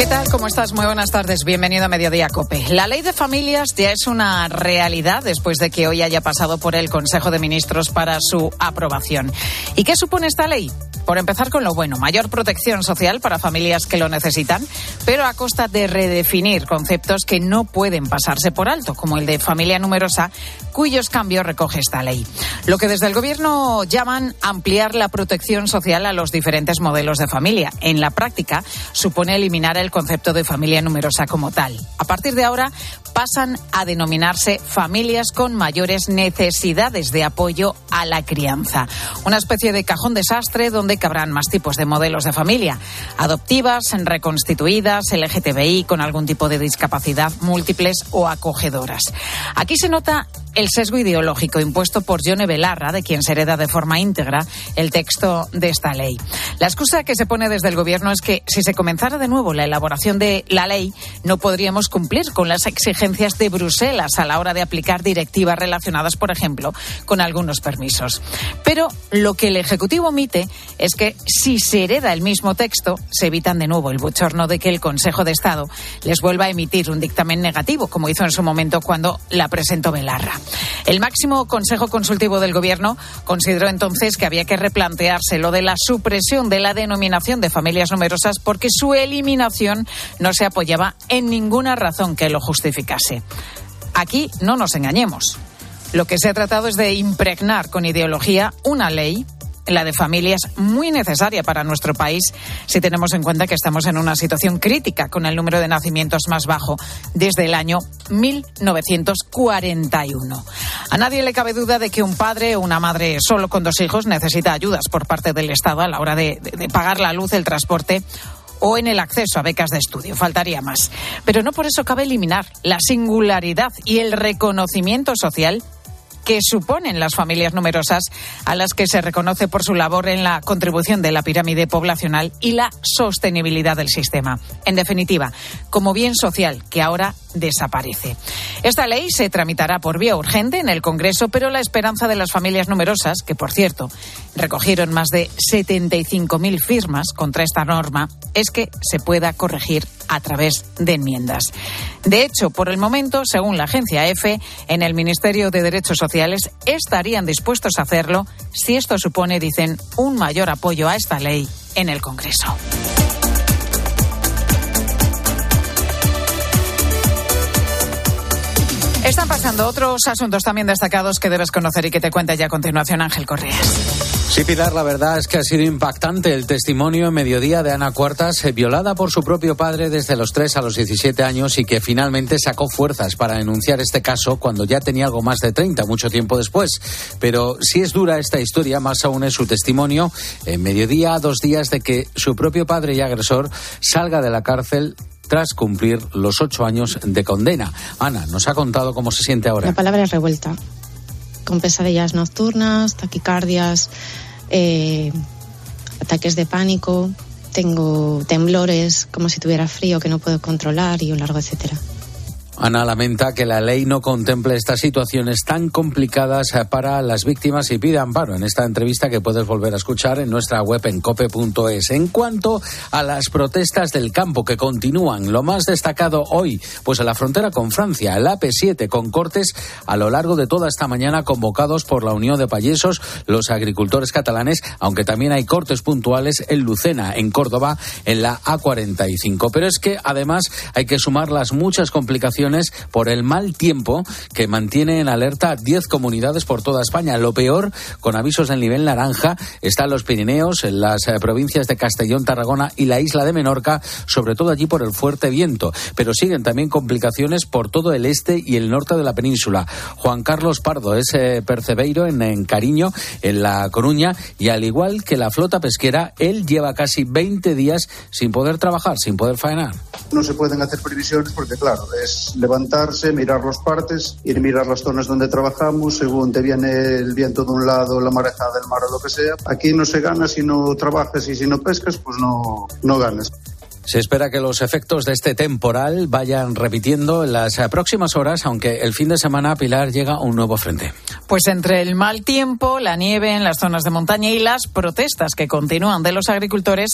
¿Qué tal? ¿Cómo estás? Muy buenas tardes. Bienvenido a Mediodía Cope. La ley de familias ya es una realidad después de que hoy haya pasado por el Consejo de Ministros para su aprobación. ¿Y qué supone esta ley? Por empezar con lo bueno, mayor protección social para familias que lo necesitan, pero a costa de redefinir conceptos que no pueden pasarse por alto, como el de familia numerosa, cuyos cambios recoge esta ley. Lo que desde el Gobierno llaman ampliar la protección social a los diferentes modelos de familia. En la práctica, supone eliminar el concepto de familia numerosa como tal. A partir de ahora, pasan a denominarse familias con mayores necesidades de apoyo a la crianza. Una especie de cajón desastre donde cabrán más tipos de modelos de familia. Adoptivas, reconstituidas, LGTBI con algún tipo de discapacidad, múltiples o acogedoras. Aquí se nota el sesgo ideológico impuesto por Yone Belarra, de quien se hereda de forma íntegra el texto de esta ley. La excusa que se pone desde el Gobierno es que si se comenzara de nuevo la elaboración de la ley, no podríamos cumplir con las exigencias de Bruselas a la hora de aplicar directivas relacionadas, por ejemplo, con algunos permisos. Pero lo que el Ejecutivo omite es que si se hereda el mismo texto, se evitan de nuevo el bochorno de que el Consejo de Estado les vuelva a emitir un dictamen negativo, como hizo en su momento cuando la presentó Belarra. El máximo Consejo Consultivo del Gobierno consideró entonces que había que replantearse lo de la supresión de la denominación de familias numerosas porque su eliminación no se apoyaba en ninguna razón que lo justificase. Aquí no nos engañemos. Lo que se ha tratado es de impregnar con ideología una ley la de familias muy necesaria para nuestro país si tenemos en cuenta que estamos en una situación crítica con el número de nacimientos más bajo desde el año 1941. A nadie le cabe duda de que un padre o una madre solo con dos hijos necesita ayudas por parte del Estado a la hora de, de pagar la luz, el transporte o en el acceso a becas de estudio. Faltaría más. Pero no por eso cabe eliminar la singularidad y el reconocimiento social que suponen las familias numerosas a las que se reconoce por su labor en la contribución de la pirámide poblacional y la sostenibilidad del sistema. En definitiva, como bien social que ahora desaparece. Esta ley se tramitará por vía urgente en el Congreso, pero la esperanza de las familias numerosas, que por cierto recogieron más de 75.000 firmas contra esta norma, es que se pueda corregir a través de enmiendas. De hecho, por el momento, según la agencia EFE, en el Ministerio de Derechos Sociales estarían dispuestos a hacerlo si esto supone, dicen, un mayor apoyo a esta ley en el Congreso. Están pasando otros asuntos también destacados que debes conocer y que te cuenta ya a continuación Ángel Correas. Sí, Pilar, la verdad es que ha sido impactante el testimonio en mediodía de Ana Cuartas, eh, violada por su propio padre desde los 3 a los 17 años y que finalmente sacó fuerzas para denunciar este caso cuando ya tenía algo más de 30, mucho tiempo después. Pero si es dura esta historia, más aún es su testimonio en mediodía, dos días de que su propio padre y agresor salga de la cárcel tras cumplir los ocho años de condena. Ana, nos ha contado cómo se siente ahora. La palabra es revuelta, con pesadillas nocturnas, taquicardias, eh, ataques de pánico, tengo temblores, como si tuviera frío que no puedo controlar y un largo etcétera. Ana lamenta que la ley no contemple estas situaciones tan complicadas eh, para las víctimas y pide amparo en esta entrevista que puedes volver a escuchar en nuestra web en cope.es. En cuanto a las protestas del campo que continúan, lo más destacado hoy, pues en la frontera con Francia, el AP7 con cortes a lo largo de toda esta mañana convocados por la Unión de Payesos, los agricultores catalanes, aunque también hay cortes puntuales en Lucena, en Córdoba, en la A45. Pero es que además hay que sumar las muchas complicaciones por el mal tiempo que mantiene en alerta 10 comunidades por toda España. Lo peor, con avisos del nivel naranja, están los Pirineos, en las eh, provincias de Castellón, Tarragona y la isla de Menorca, sobre todo allí por el fuerte viento. Pero siguen también complicaciones por todo el este y el norte de la península. Juan Carlos Pardo es eh, percebeiro en, en Cariño, en La Coruña, y al igual que la flota pesquera, él lleva casi 20 días sin poder trabajar, sin poder faenar. No se pueden hacer previsiones porque, claro, es levantarse, mirar los partes, ir mirar las zonas donde trabajamos, según te viene el viento de un lado, la marejada del mar o lo que sea. Aquí no se gana si no trabajas y si no pescas, pues no, no ganas. Se espera que los efectos de este temporal vayan repitiendo en las próximas horas, aunque el fin de semana Pilar llega un nuevo frente. Pues entre el mal tiempo, la nieve en las zonas de montaña y las protestas que continúan de los agricultores,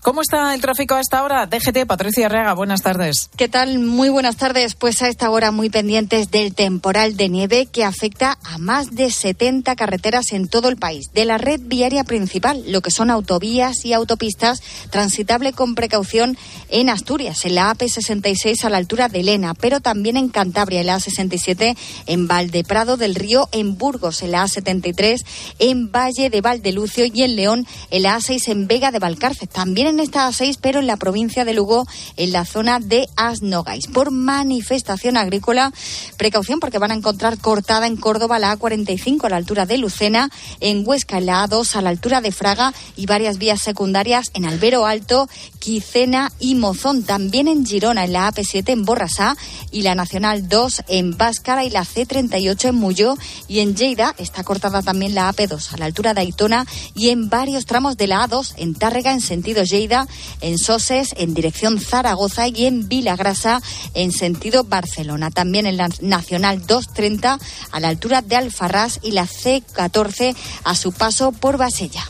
¿cómo está el tráfico a esta hora? DGT, Patricia Reaga, buenas tardes. ¿Qué tal? Muy buenas tardes. Pues a esta hora muy pendientes del temporal de nieve que afecta a más de 70 carreteras en todo el país. De la red viaria principal, lo que son autovías y autopistas, transitable con precaución en Asturias, en la AP66 a la altura de Lena, pero también en Cantabria, en la A67, en Valdeprado del Río, en Burgos, en la A73, en Valle de Valdelucio y en León, en la A6 en Vega de Valcárcel. También en esta A6, pero en la provincia de Lugo, en la zona de Asnogais. Por manifestación agrícola, precaución porque van a encontrar cortada en Córdoba la A45 a la altura de Lucena, en Huesca, en la A2 a la altura de Fraga y varias vías secundarias en Albero Alto, Quicena y Mozón. También en Girona, en la AP7 en Borrasá y la Nacional 2 en Báscara y la C38 en Muyó. Y en Lleida está cortada también la AP2 a la altura de Aitona y en varios tramos de la A2 en Tárrega en sentido Lleida, en Soses en dirección Zaragoza y en Vilagrasa en sentido Barcelona. También en la Nacional 230 a la altura de Alfarrás y la C14 a su paso por Basella.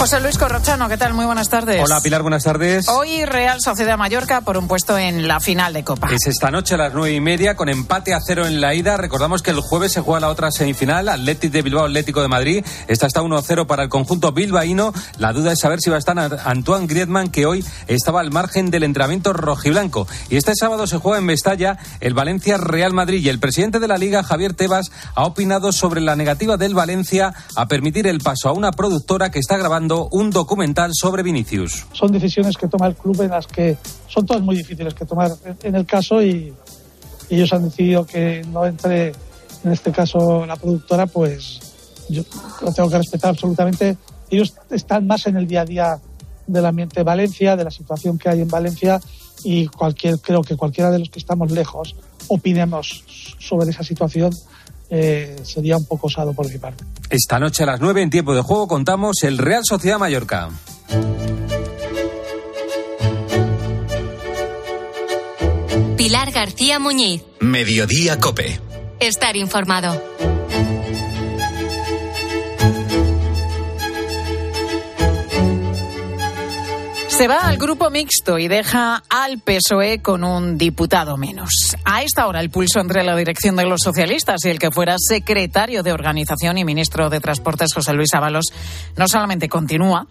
José Luis Corrochano, ¿qué tal? Muy buenas tardes. Hola Pilar, buenas tardes. Hoy Real Sociedad Mallorca por un puesto en la final de Copa. Es esta noche a las nueve y media con empate a cero en la ida. Recordamos que el jueves se juega la otra semifinal, Atlético de Bilbao, Atlético de Madrid. Esta está 1-0 para el conjunto bilbaíno. La duda es saber si va a estar Antoine Griezmann, que hoy estaba al margen del entrenamiento rojiblanco. Y este sábado se juega en Mestalla el Valencia Real Madrid. Y el presidente de la Liga, Javier Tebas, ha opinado sobre la negativa del Valencia a permitir el paso a una productora que está grabando un documental sobre Vinicius. Son decisiones que toma el club en las que son todas muy difíciles que tomar en el caso y ellos han decidido que no entre en este caso la productora, pues yo lo tengo que respetar absolutamente. Ellos están más en el día a día del ambiente de Valencia, de la situación que hay en Valencia y cualquier, creo que cualquiera de los que estamos lejos opinemos sobre esa situación eh, sería un poco osado por mi parte. Esta noche a las 9 en tiempo de juego contamos el Real Sociedad Mallorca. Pilar García Muñiz. Mediodía Cope. Estar informado. Se va al grupo mixto y deja al PSOE con un diputado menos. A esta hora el pulso entre la dirección de los socialistas y el que fuera secretario de organización y ministro de Transportes José Luis Ábalos no solamente continúa,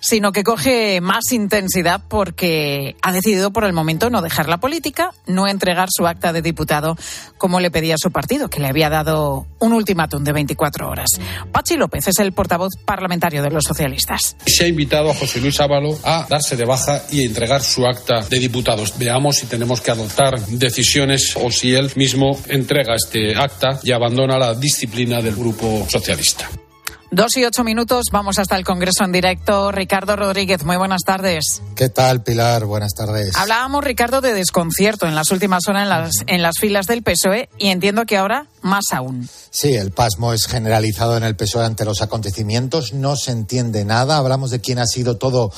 sino que coge más intensidad porque ha decidido por el momento no dejar la política, no entregar su acta de diputado como le pedía su partido, que le había dado un ultimátum de 24 horas. Pachi López es el portavoz parlamentario de los socialistas. Se ha invitado a José Luis Ávalo a darse de baja y entregar su acta de diputados. Veamos si tenemos que adoptar decisiones o si él mismo entrega este acta y abandona la disciplina del Grupo Socialista. Dos y ocho minutos, vamos hasta el Congreso en directo. Ricardo Rodríguez, muy buenas tardes. ¿Qué tal, Pilar? Buenas tardes. Hablábamos, Ricardo, de desconcierto en las últimas horas en las, en las filas del PSOE y entiendo que ahora más aún. Sí, el pasmo es generalizado en el PSOE ante los acontecimientos, no se entiende nada. Hablamos de quién ha sido todo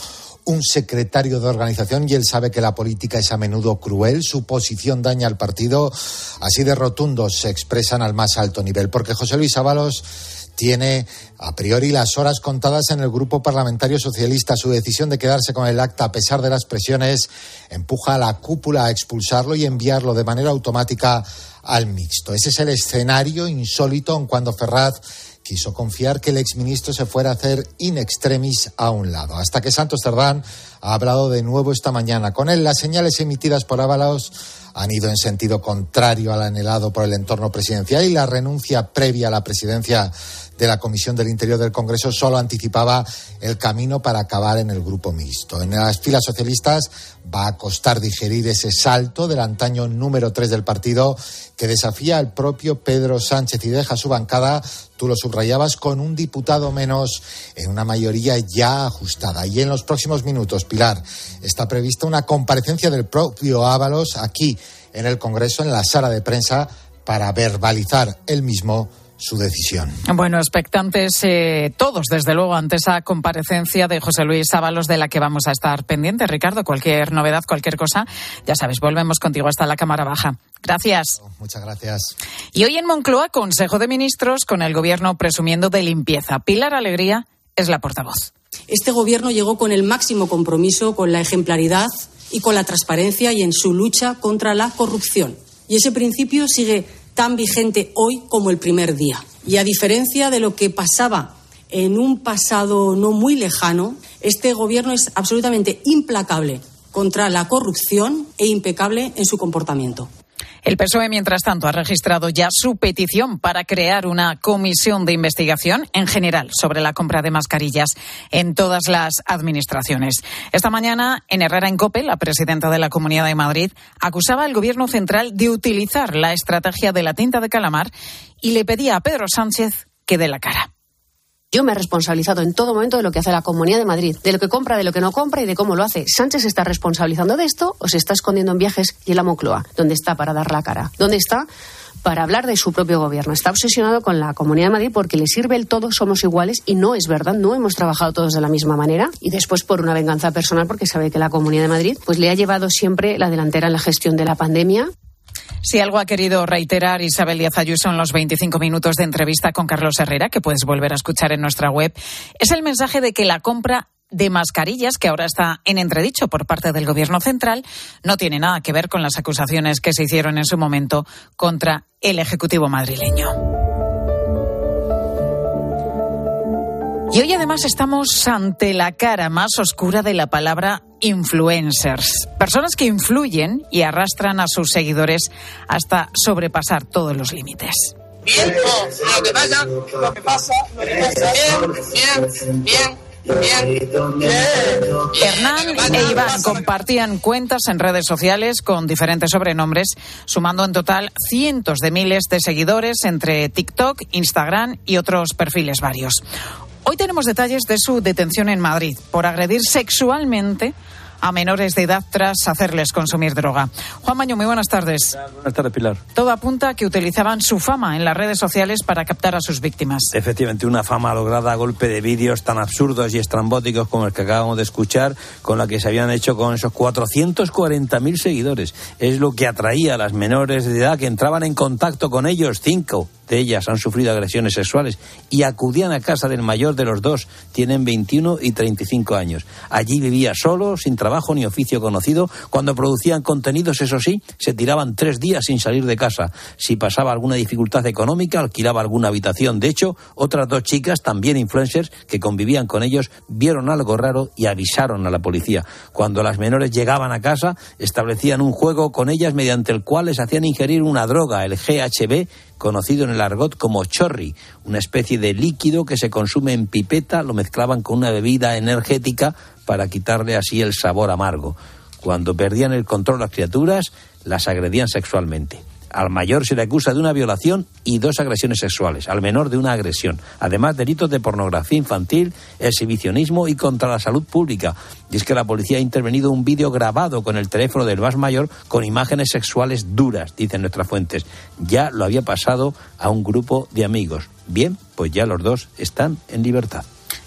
un secretario de organización y él sabe que la política es a menudo cruel, su posición daña al partido, así de rotundos se expresan al más alto nivel, porque José Luis Ábalos tiene a priori las horas contadas en el grupo parlamentario socialista. Su decisión de quedarse con el acta a pesar de las presiones empuja a la cúpula a expulsarlo y enviarlo de manera automática al mixto. Ese es el escenario insólito en cuando Ferraz quiso confiar que el exministro se fuera a hacer in extremis a un lado. Hasta que Santos Cerdán ha hablado de nuevo esta mañana. Con él, las señales emitidas por Ábalos han ido en sentido contrario al anhelado por el entorno presidencial y la renuncia previa a la presidencia de la Comisión del Interior del Congreso solo anticipaba el camino para acabar en el grupo mixto. En las filas socialistas va a costar digerir ese salto del antaño número tres del partido que desafía al propio Pedro Sánchez y deja su bancada, tú lo subrayabas, con un diputado menos en una mayoría ya ajustada. Y en los próximos minutos, Pilar, está prevista una comparecencia del propio Ábalos aquí en el Congreso, en la sala de prensa, para verbalizar él mismo su decisión. Bueno, expectantes eh, todos, desde luego, ante esa comparecencia de José Luis Ábalos de la que vamos a estar pendientes. Ricardo, cualquier novedad, cualquier cosa, ya sabes, volvemos contigo hasta la Cámara Baja. Gracias. Muchas gracias. Y hoy en Moncloa, Consejo de Ministros, con el Gobierno presumiendo de limpieza. Pilar Alegría es la portavoz. Este Gobierno llegó con el máximo compromiso, con la ejemplaridad y con la transparencia y en su lucha contra la corrupción. Y ese principio sigue tan vigente hoy como el primer día. Y a diferencia de lo que pasaba en un pasado no muy lejano, este Gobierno es absolutamente implacable contra la corrupción e impecable en su comportamiento. El PSOE, mientras tanto, ha registrado ya su petición para crear una comisión de investigación en general sobre la compra de mascarillas en todas las administraciones. Esta mañana, en Herrera en Cope, la presidenta de la Comunidad de Madrid acusaba al Gobierno central de utilizar la estrategia de la tinta de calamar y le pedía a Pedro Sánchez que dé la cara. Yo me he responsabilizado en todo momento de lo que hace la Comunidad de Madrid, de lo que compra, de lo que no compra y de cómo lo hace. ¿Sánchez se está responsabilizando de esto o se está escondiendo en viajes y en la Moncloa? ¿Dónde está para dar la cara? ¿Dónde está para hablar de su propio gobierno? Está obsesionado con la Comunidad de Madrid porque le sirve el todo, somos iguales y no es verdad, no hemos trabajado todos de la misma manera y después por una venganza personal porque sabe que la Comunidad de Madrid pues le ha llevado siempre la delantera en la gestión de la pandemia. Si algo ha querido reiterar Isabel Díaz Ayuso en los 25 minutos de entrevista con Carlos Herrera, que puedes volver a escuchar en nuestra web, es el mensaje de que la compra de mascarillas, que ahora está en entredicho por parte del Gobierno central, no tiene nada que ver con las acusaciones que se hicieron en su momento contra el Ejecutivo madrileño. Y hoy además estamos ante la cara más oscura de la palabra influencers, personas que influyen y arrastran a sus seguidores hasta sobrepasar todos los límites. Bien, lo que pasa, lo que pasa, lo que pasa, bien, bien, bien. Hernán e Iván compartían cuentas en redes sociales con diferentes sobrenombres, sumando en total cientos de miles de seguidores entre TikTok, Instagram y otros perfiles varios. Hoy tenemos detalles de su detención en Madrid por agredir sexualmente a menores de edad tras hacerles consumir droga. Juan Maño, muy buenas tardes. Buenas tardes, Pilar. Todo apunta a que utilizaban su fama en las redes sociales para captar a sus víctimas. Efectivamente, una fama lograda a golpe de vídeos tan absurdos y estrambóticos como el que acabamos de escuchar, con la que se habían hecho con esos 440.000 seguidores. Es lo que atraía a las menores de edad que entraban en contacto con ellos, cinco ellas han sufrido agresiones sexuales y acudían a casa del mayor de los dos. Tienen 21 y 35 años. Allí vivía solo, sin trabajo ni oficio conocido. Cuando producían contenidos, eso sí, se tiraban tres días sin salir de casa. Si pasaba alguna dificultad económica, alquilaba alguna habitación. De hecho, otras dos chicas, también influencers, que convivían con ellos, vieron algo raro y avisaron a la policía. Cuando las menores llegaban a casa, establecían un juego con ellas mediante el cual les hacían ingerir una droga, el GHB, conocido en el argot como chorri, una especie de líquido que se consume en pipeta, lo mezclaban con una bebida energética para quitarle así el sabor amargo. Cuando perdían el control las criaturas, las agredían sexualmente. Al mayor se le acusa de una violación y dos agresiones sexuales, al menor de una agresión. Además, delitos de pornografía infantil, exhibicionismo y contra la salud pública. Y es que la policía ha intervenido un vídeo grabado con el teléfono del más mayor con imágenes sexuales duras, dicen nuestras fuentes. Ya lo había pasado a un grupo de amigos. Bien, pues ya los dos están en libertad.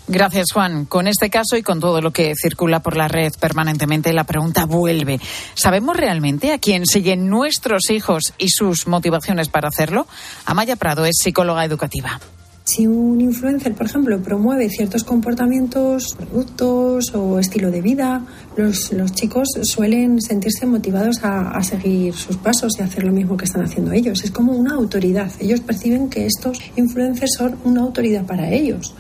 Gracias, Juan. Con este caso y con todo lo que circula por la red permanentemente, la pregunta vuelve. ¿Sabemos realmente a quién siguen nuestros hijos y sus motivaciones para hacerlo? Amaya Prado es psicóloga educativa. Si un influencer, por ejemplo, promueve ciertos comportamientos, productos o estilo de vida, los, los chicos suelen sentirse motivados a, a, seguir sus pasos y hacer lo mismo que están haciendo ellos. Es como una autoridad. Ellos perciben que estos influencers son una autoridad para ellos.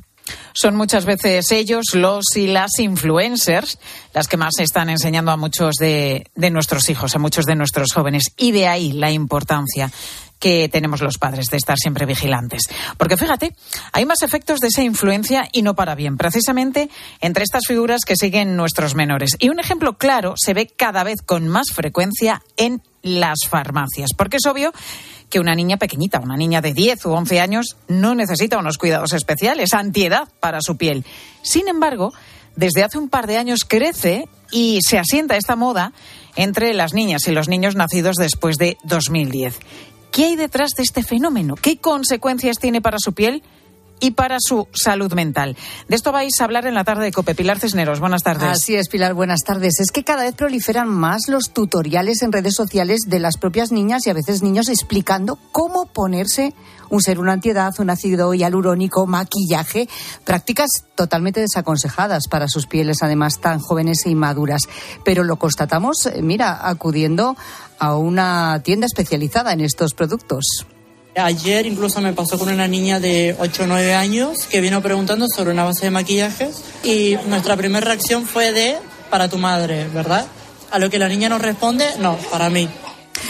Son muchas veces ellos, los y las influencers, las que más están enseñando a muchos de, de nuestros hijos, a muchos de nuestros jóvenes. Y de ahí la importancia que tenemos los padres de estar siempre vigilantes. Porque fíjate, hay más efectos de esa influencia y no para bien, precisamente entre estas figuras que siguen nuestros menores. Y un ejemplo claro se ve cada vez con más frecuencia en las farmacias, porque es obvio que una niña pequeñita, una niña de 10 u 11 años, no necesita unos cuidados especiales, antiedad para su piel. Sin embargo, desde hace un par de años crece y se asienta esta moda entre las niñas y los niños nacidos después de 2010. ¿Qué hay detrás de este fenómeno? ¿Qué consecuencias tiene para su piel? Y para su salud mental. De esto vais a hablar en la tarde de Cope. Pilar Cisneros, buenas tardes. Así es, Pilar, buenas tardes. Es que cada vez proliferan más los tutoriales en redes sociales de las propias niñas y a veces niños explicando cómo ponerse un serum antiedad, un ácido hialurónico, maquillaje, prácticas totalmente desaconsejadas para sus pieles, además tan jóvenes e inmaduras. Pero lo constatamos, eh, mira, acudiendo a una tienda especializada en estos productos. Ayer incluso me pasó con una niña de 8 o 9 años que vino preguntando sobre una base de maquillajes y nuestra primera reacción fue de para tu madre, ¿verdad? A lo que la niña nos responde, no, para mí.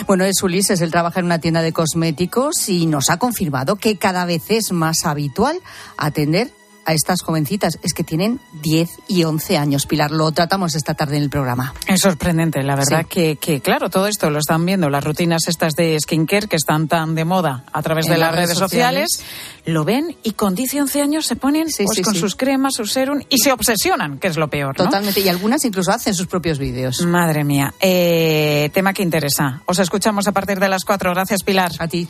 Bueno, es Ulises, él trabaja en una tienda de cosméticos y nos ha confirmado que cada vez es más habitual atender a estas jovencitas. Es que tienen 10 y 11 años. Pilar, lo tratamos esta tarde en el programa. Es sorprendente, la verdad, que, que, claro, todo esto lo están viendo, las rutinas estas de skincare que están tan de moda a través En de las, las redes redes sociales, lo ven y con 10 y 11 años se ponen Sí, pues, sí, con sus cremas, su serum y se obsesionan, que es lo peor. ¿no? Totalmente. Y algunas incluso hacen sus propios vídeos. Madre mía. Eh, tema que interesa. Os escuchamos a partir de las 4. Gracias, Pilar. A ti.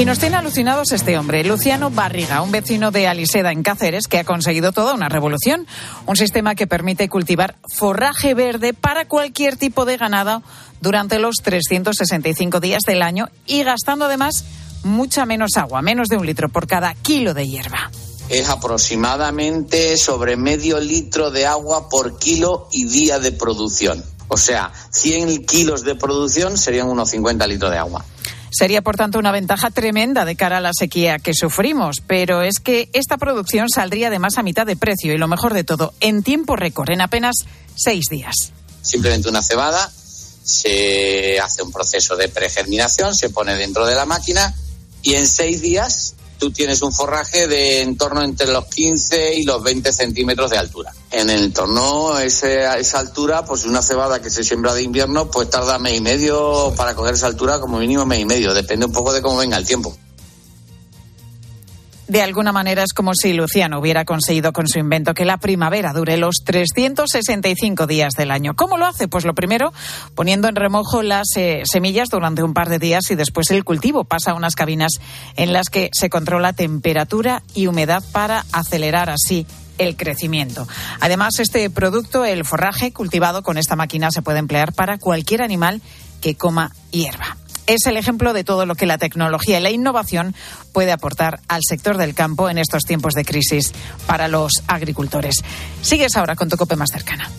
Y nos tiene alucinados este hombre, Luciano Barriga, un vecino de Aliseda en Cáceres que ha conseguido toda una revolución. Un sistema que permite cultivar forraje verde para cualquier tipo de ganado durante los 365 días del año y gastando además mucha menos agua, menos de un litro por cada kilo de hierba. es aproximadamente sobre medio litro de agua por kilo y día de producción. O sea, 100 kilos de producción serían unos 50 litros de agua. Sería, por tanto, una ventaja tremenda de cara a la sequía que sufrimos, pero es que esta producción saldría además a mitad de precio y lo mejor de todo, en tiempo récord, en apenas seis días. Simplemente una cebada, se hace un proceso de pregerminación, se pone dentro de la máquina y en seis días tú tienes un forraje de en torno entre los 15 y los 20 centímetros de altura. En el torno a esa altura, pues una cebada que se siembra de invierno, pues tarda mes y medio para coger esa altura, como mínimo mes y medio. Depende un poco de cómo venga el tiempo. De alguna manera es como si Luciano hubiera conseguido con su invento que la primavera dure los 365 días del año. ¿Cómo lo hace? Pues lo primero, poniendo en remojo las eh, semillas durante un par de días y después el cultivo pasa a unas cabinas en las que se controla temperatura y humedad para acelerar así el crecimiento. Además, este producto, el forraje cultivado con esta máquina, se puede emplear para cualquier animal que coma hierba. Es el ejemplo de todo lo que la tecnología y la innovación puede aportar al sector del campo en estos tiempos de crisis para los agricultores. Sigues ahora con tu cope más cercana.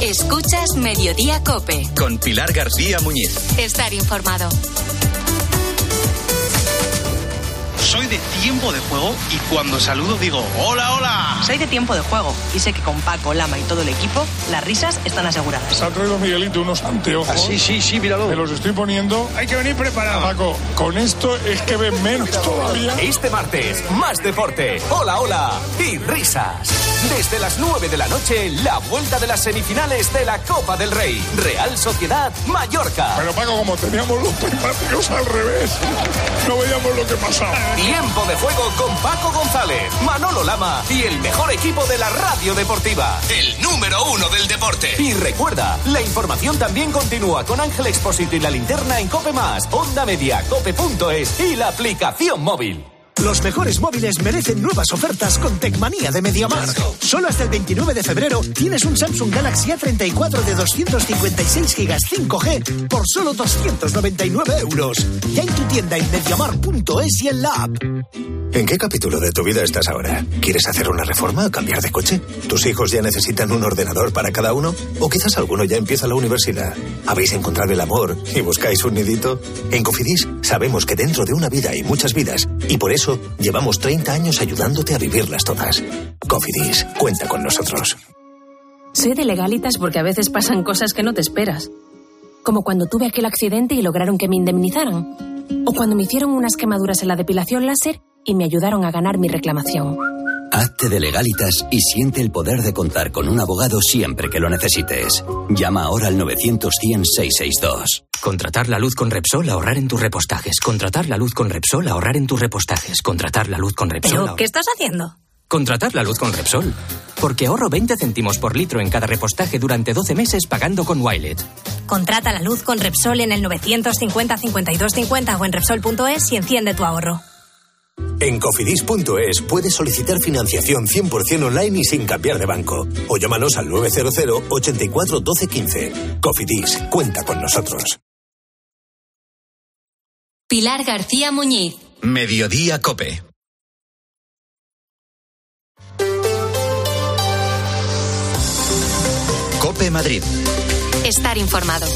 Escuchas Mediodía Cope. Con Pilar García Muñiz. Estar informado. Soy de tiempo de juego y cuando saludo digo hola, hola. Soy de tiempo de juego y sé que con Paco, Lama y todo el equipo las risas están aseguradas. Se ha traído Miguelito unos anteojos. Ah, sí, sí, sí, míralo. Me los estoy poniendo. Hay que venir preparado. Paco, con esto es que ven menos todavía. Este martes, más deporte, hola, hola y risas. Desde las 9 de la noche, la vuelta de las semifinales de la Copa del Rey. Real Sociedad Mallorca. Pero Paco, como teníamos los primáticos al revés, no veíamos lo que pasaba. Tiempo de juego con Paco González, Manolo Lama y el mejor equipo de la radio deportiva. El número uno del deporte. Y recuerda, la información también continúa con Ángel Expósito y la linterna en Cope Más, Onda Media, Cope.es y la aplicación móvil. Los mejores móviles merecen nuevas ofertas con Tecmanía de Mediamar. Solo hasta el 29 de febrero tienes un Samsung Galaxy A34 de 256 GB 5G por solo 299 euros. Ya en tu tienda en mediamar.es y en la app. ¿En qué capítulo de tu vida estás ahora? ¿Quieres hacer una reforma o cambiar de coche? ¿Tus hijos ya necesitan un ordenador para cada uno? ¿O quizás alguno ya empieza la universidad? ¿Habéis encontrado el amor y buscáis un nidito? En Cofidis sabemos que dentro de una vida hay muchas vidas y por eso llevamos 30 años ayudándote a vivirlas todas. Cofidis, cuenta con nosotros. Soy de legalitas porque a veces pasan cosas que no te esperas. Como cuando tuve aquel accidente y lograron que me indemnizaran. O cuando me hicieron unas quemaduras en la depilación láser y me ayudaron a ganar mi reclamación. Hazte de legalitas y siente el poder de contar con un abogado siempre que lo necesites. Llama ahora al 900 100 662. Contratar la luz con Repsol, ahorrar en tus repostajes. Contratar la luz con Repsol, ahorrar en tus repostajes. Contratar la luz con Repsol. ¿Pero ahorrar- qué estás haciendo? Contratar la luz con Repsol. Porque ahorro 20 céntimos por litro en cada repostaje durante 12 meses pagando con Wilet. Contrata la luz con Repsol en el 950-5250 o en Repsol.es y enciende tu ahorro. En cofidis.es puedes solicitar financiación 100% online y sin cambiar de banco. O llámanos al 900 84 12 15. Cofidis, cuenta con nosotros. Pilar García Muñiz. Mediodía Cope. Cope Madrid. Estar informado.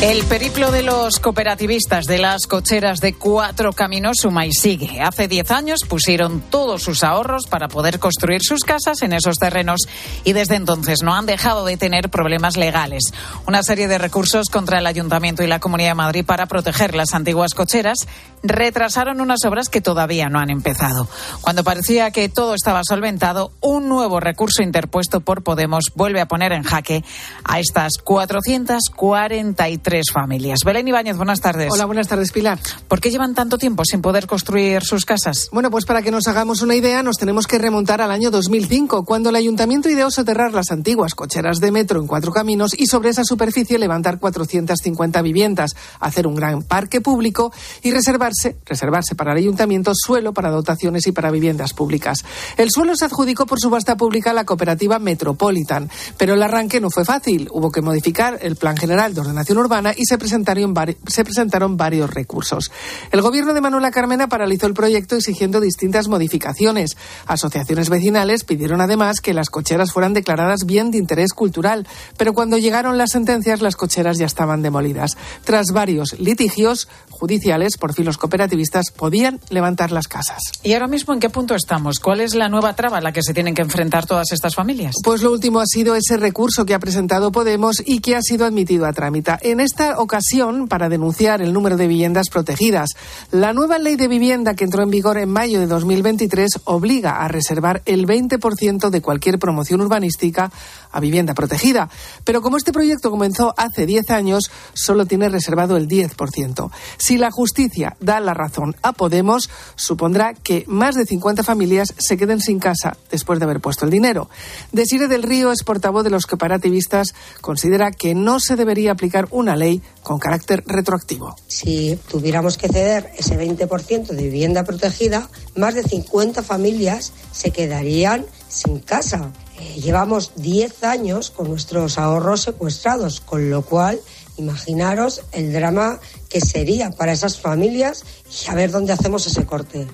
El periplo de los cooperativistas de las cocheras de cuatro caminos suma y sigue. Hace diez años pusieron todos sus ahorros para poder construir sus casas en esos terrenos y desde entonces no han dejado de tener problemas legales. Una serie de recursos contra el Ayuntamiento y la Comunidad de Madrid para proteger las antiguas cocheras retrasaron unas obras que todavía no han empezado. Cuando parecía que todo estaba solventado, un nuevo recurso interpuesto por Podemos vuelve a poner en jaque a estas 443 tres familias. Belén Ibáñez, buenas tardes. Hola, buenas tardes, Pilar. ¿Por qué llevan tanto tiempo sin poder construir sus casas? Bueno, pues para que nos hagamos una idea, nos tenemos que remontar al año 2005, cuando el ayuntamiento ideó soterrar las antiguas cocheras de metro en cuatro caminos y sobre esa superficie levantar 450 viviendas, hacer un gran parque público y reservarse, reservarse para el ayuntamiento suelo para dotaciones y para viviendas públicas. El suelo se adjudicó por subasta pública a la cooperativa Metropolitan, pero el arranque no fue fácil. Hubo que modificar el plan general de ordenación urbana y se presentaron, se presentaron varios recursos. El gobierno de Manuela Carmena paralizó el proyecto exigiendo distintas modificaciones. Asociaciones vecinales pidieron además que las cocheras fueran declaradas bien de interés cultural, pero cuando llegaron las sentencias las cocheras ya estaban demolidas. Tras varios litigios judiciales, por fin los cooperativistas podían levantar las casas. ¿Y ahora mismo en qué punto estamos? ¿Cuál es la nueva traba a la que se tienen que enfrentar todas estas familias? Pues lo último ha sido ese recurso que ha presentado Podemos y que ha sido admitido a trámite. En esta ocasión para denunciar el número de viviendas protegidas. La nueva ley de vivienda que entró en vigor en mayo de 2023 obliga a reservar el 20% de cualquier promoción urbanística a vivienda protegida. Pero como este proyecto comenzó hace 10 años, solo tiene reservado el 10%. Si la justicia da la razón a Podemos, supondrá que más de 50 familias se queden sin casa después de haber puesto el dinero. Desire del Río es portavoz de los cooperativistas, considera que no se debería aplicar una ley con carácter retroactivo. Si tuviéramos que ceder ese 20% de vivienda protegida, más de 50 familias se quedarían sin casa. Eh, llevamos 10 años con nuestros ahorros secuestrados, con lo cual imaginaros el drama que sería para esas familias y a ver dónde hacemos ese corte.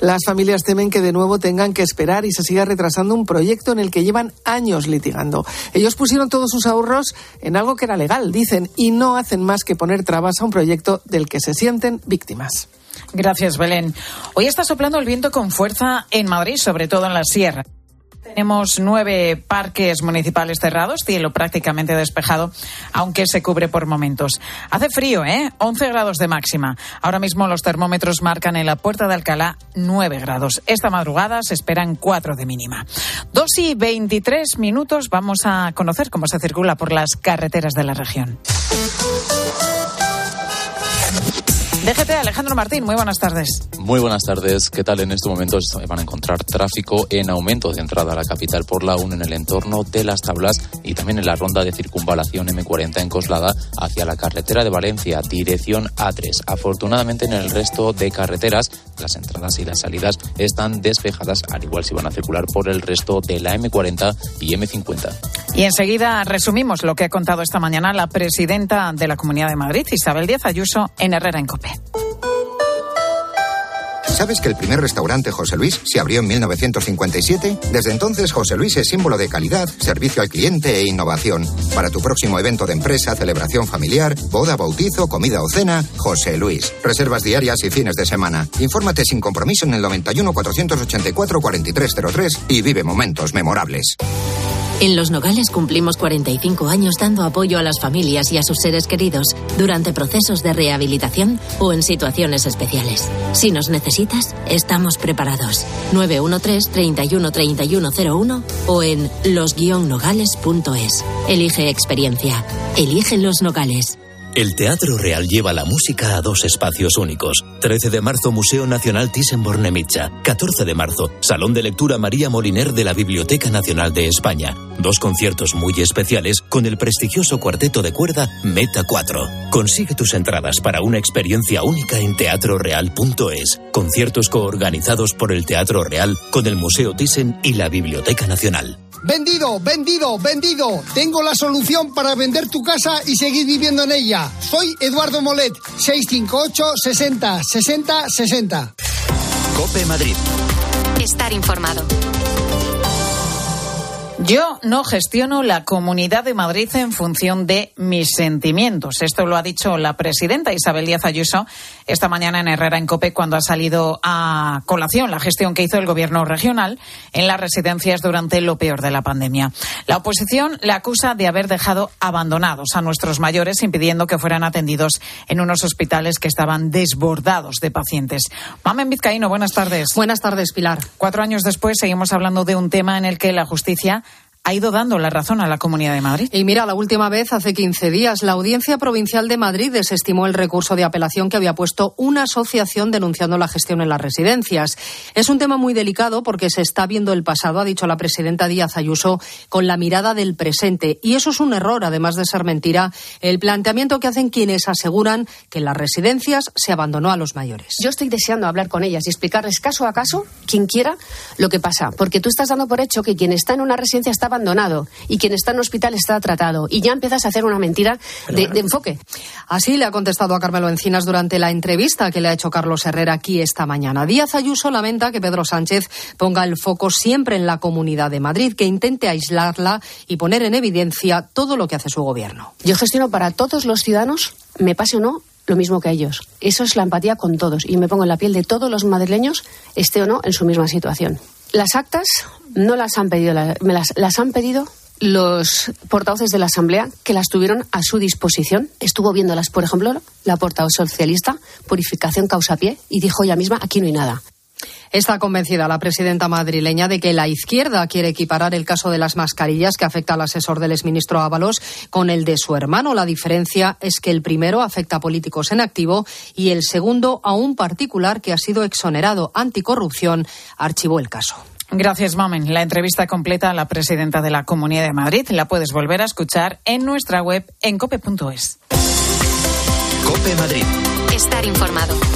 Las familias temen que de nuevo tengan que esperar y se siga retrasando un proyecto en el que llevan años litigando. Ellos pusieron todos sus ahorros en algo que era legal, dicen, y no hacen más que poner trabas a un proyecto del que se sienten víctimas. Gracias, Belén. Hoy está soplando el viento con fuerza en Madrid, sobre todo en la sierra. Tenemos nueve parques municipales cerrados, cielo prácticamente despejado, aunque se cubre por momentos. Hace frío, ¿eh? 11 grados de máxima. Ahora mismo los termómetros marcan en la puerta de Alcalá 9 grados. Esta madrugada se esperan 4 de mínima. Dos y 23 minutos vamos a conocer cómo se circula por las carreteras de la región. DGT, Alejandro Martín, muy buenas tardes. Muy buenas tardes. ¿Qué tal? En estos momentos van a encontrar tráfico en aumento de entrada a la capital por la 1 en el entorno de las tablas y también en la ronda de circunvalación M40 en Coslada hacia la carretera de Valencia, dirección A3. Afortunadamente en el resto de carreteras las entradas y las salidas están despejadas, al igual si van a circular por el resto de la M40 y M50. Y enseguida resumimos lo que ha contado esta mañana la presidenta de la Comunidad de Madrid, Isabel Díaz Ayuso, en Herrera en Cope. Música ¿Sabes que el primer restaurante José Luis se abrió en 1957? Desde entonces José Luis es símbolo de calidad, servicio al cliente e innovación. Para tu próximo evento de empresa, celebración familiar, boda, bautizo, comida o cena, José Luis. Reservas diarias y fines de semana. Infórmate sin compromiso en el 91 484 4303 y vive momentos memorables. En Los Nogales cumplimos 45 años dando apoyo a las familias y a sus seres queridos durante procesos de rehabilitación o en situaciones especiales. Si nos necesitas, estamos preparados. 913 31 3101 o en los-nogales.es. Elige experiencia. Elige Los Nogales. El Teatro Real lleva la música a dos espacios únicos 13 de marzo, Museo Nacional Thyssen-Bornemisza. 14 de marzo, Salón de Lectura María Moliner de la Biblioteca Nacional de España. Dos conciertos muy especiales con el prestigioso cuarteto de cuerda Meta 4. Consigue tus entradas para una experiencia única en teatroreal.es. Conciertos coorganizados por el Teatro Real con el Museo Thyssen y la Biblioteca Nacional. Vendido, vendido, vendido. Tengo la solución para vender tu casa y seguir viviendo en ella. Soy Eduardo Molet, 658 60 60 60. Cope Madrid. Estar informado. Yo no gestiono la Comunidad de Madrid en función de mis sentimientos. Esto lo ha dicho la presidenta Isabel Díaz Ayuso esta mañana en Herrera en Cope cuando ha salido a colación la gestión que hizo el gobierno regional en las residencias durante lo peor de la pandemia. La oposición le acusa de haber dejado abandonados a nuestros mayores impidiendo que fueran atendidos en unos hospitales que estaban desbordados de pacientes. Mamen Vizcaíno, buenas tardes. Buenas tardes, Pilar. Cuatro años después seguimos hablando de un tema en el que la justicia ha ido dando la razón a la Comunidad de Madrid. Y mira, la última vez, hace 15 días, la Audiencia Provincial de Madrid desestimó el recurso de apelación que había puesto una asociación denunciando la gestión en las residencias. Es un tema muy delicado porque se está viendo el pasado, ha dicho la presidenta Díaz Ayuso, con la mirada del presente. Y eso es un error, además de ser mentira, el planteamiento que hacen quienes aseguran que en las residencias se abandonó a los mayores. Yo estoy deseando hablar con ellas y explicarles caso a caso, quien quiera, lo que pasa. Porque tú estás dando por hecho que quien está en una residencia está abandonado y quien está en hospital está tratado. Y ya empiezas a hacer una mentira de, de enfoque. Así le ha contestado a Carmelo Encinas durante la entrevista que le ha hecho Carlos Herrera aquí esta mañana. Díaz Ayuso lamenta que Pedro Sánchez ponga el foco siempre en la Comunidad de Madrid, que intente aislarla y poner en evidencia todo lo que hace su gobierno. Yo gestiono para todos los ciudadanos, me pase o no, lo mismo que a ellos. Eso es la empatía con todos y me pongo en la piel de todos los madrileños, esté o no en su misma situación. Las actas no las han pedido, me las, las han pedido los portavoces de la Asamblea que las tuvieron a su disposición. Estuvo viéndolas, por ejemplo, la portavoz socialista, Purificación Causa Pie, y dijo ella misma, aquí no hay nada. Está convencida la presidenta madrileña de que la izquierda quiere equiparar el caso de las mascarillas que afecta al asesor del exministro Ábalos con el de su hermano. La diferencia es que el primero afecta a políticos en activo y el segundo a un particular que ha sido exonerado anticorrupción archivó el caso. Gracias, Mamen. La entrevista completa a la presidenta de la Comunidad de Madrid la puedes volver a escuchar en nuestra web en cope.es. Cope Madrid. Estar informado.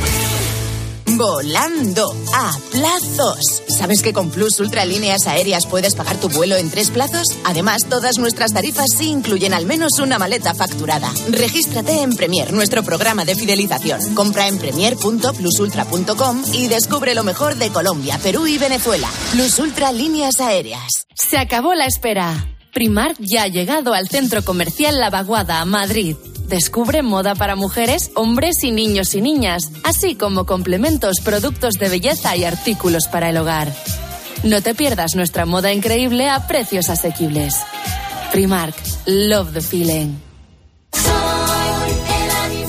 Volando a plazos. ¿Sabes que con Plus Ultralíneas Aéreas puedes pagar tu vuelo en tres plazos? Además, todas nuestras tarifas sí incluyen al menos una maleta facturada. Regístrate en Premier, nuestro programa de fidelización. Compra en premier.plusultra.com y descubre lo mejor de Colombia, Perú y Venezuela. Plus Ultra Líneas Aéreas. Se acabó la espera. Primark ya ha llegado al centro comercial La Vaguada, Madrid. Descubre moda para mujeres, hombres y niños y niñas, así como complementos, productos de belleza y artículos para el hogar. No te pierdas nuestra moda increíble a precios asequibles. Primark, love the feeling.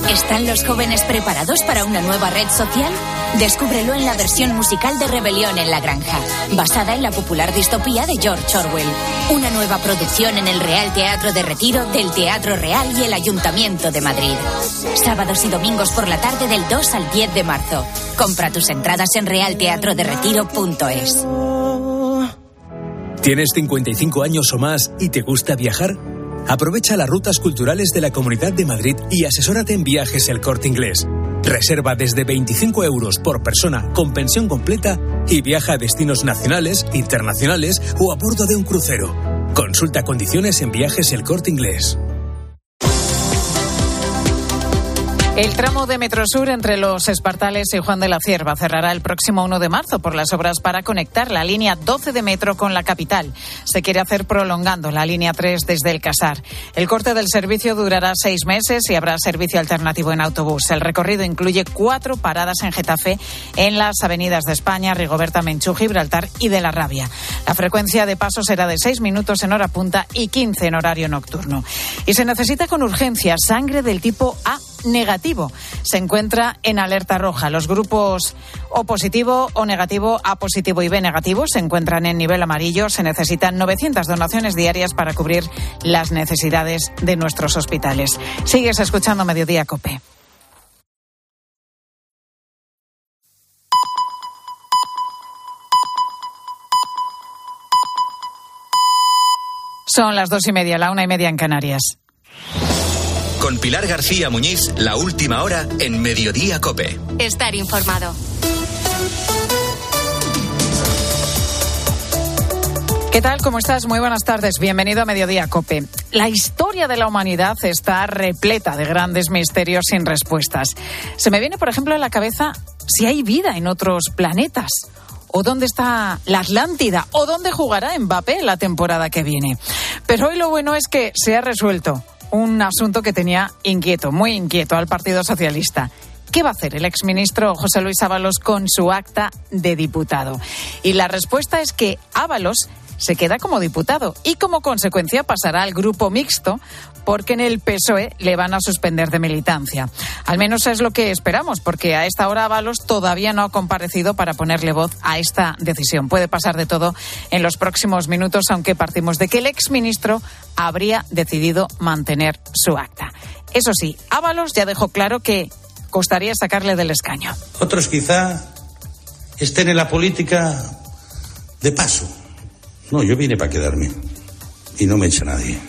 ¿Están los jóvenes preparados para una nueva red social? Descúbrelo en la versión musical de Rebelión en la Granja, basada en la popular distopía de George Orwell. Una nueva producción en el Real Teatro de Retiro del Teatro Real y el Ayuntamiento de Madrid. Sábados y domingos por la tarde del 2 al 10 de marzo. Compra tus entradas en realteatroderetiro.es. ¿Tienes 55 años o más y te gusta viajar? Aprovecha las rutas culturales de la Comunidad de Madrid y asesórate en viajes el corte inglés. Reserva desde 25 euros por persona con pensión completa y viaja a destinos nacionales, internacionales o a bordo de un crucero. Consulta condiciones en viajes el corte inglés. El tramo de Metrosur entre los Espartales y Juan de la Cierva cerrará el próximo 1 de marzo por las obras para conectar la línea 12 de metro con la capital. Se quiere hacer prolongando la línea 3 desde el Casar. El corte del servicio durará seis meses y habrá servicio alternativo en autobús. El recorrido incluye cuatro paradas en Getafe en las avenidas de España, Rigoberta Menchú, Gibraltar y de la Rabia. La frecuencia de paso será de seis minutos en hora punta y 15 en horario nocturno. Y se necesita con urgencia sangre del tipo A negativo. Se encuentra en alerta roja. Los grupos O positivo, O negativo, A positivo y B negativo se encuentran en nivel amarillo. Se necesitan 900 donaciones diarias para cubrir las necesidades de nuestros hospitales. Sigues escuchando Mediodía Cope. Son las dos y media, la una y media en Canarias. Con Pilar García Muñiz, la última hora en Mediodía Cope. Estar informado. ¿Qué tal? ¿Cómo estás? Muy buenas tardes. Bienvenido a Mediodía Cope. La historia de la humanidad está repleta de grandes misterios sin respuestas. Se me viene, por ejemplo, a la cabeza si hay vida en otros planetas. ¿O dónde está la Atlántida? ¿O dónde jugará Mbappé la temporada que viene? Pero hoy lo bueno es que se ha resuelto un asunto que tenía inquieto, muy inquieto al Partido Socialista. ¿Qué va a hacer el exministro José Luis Ábalos con su acta de diputado? Y la respuesta es que Ábalos se queda como diputado y como consecuencia pasará al grupo mixto porque en el PSOE le van a suspender de militancia. Al menos es lo que esperamos, porque a esta hora Avalos todavía no ha comparecido para ponerle voz a esta decisión. Puede pasar de todo en los próximos minutos, aunque partimos de que el exministro habría decidido mantener su acta. Eso sí, Ábalos ya dejó claro que costaría sacarle del escaño. Otros quizá estén en la política de paso no, yo vine para quedarme. Y no me echa nadie.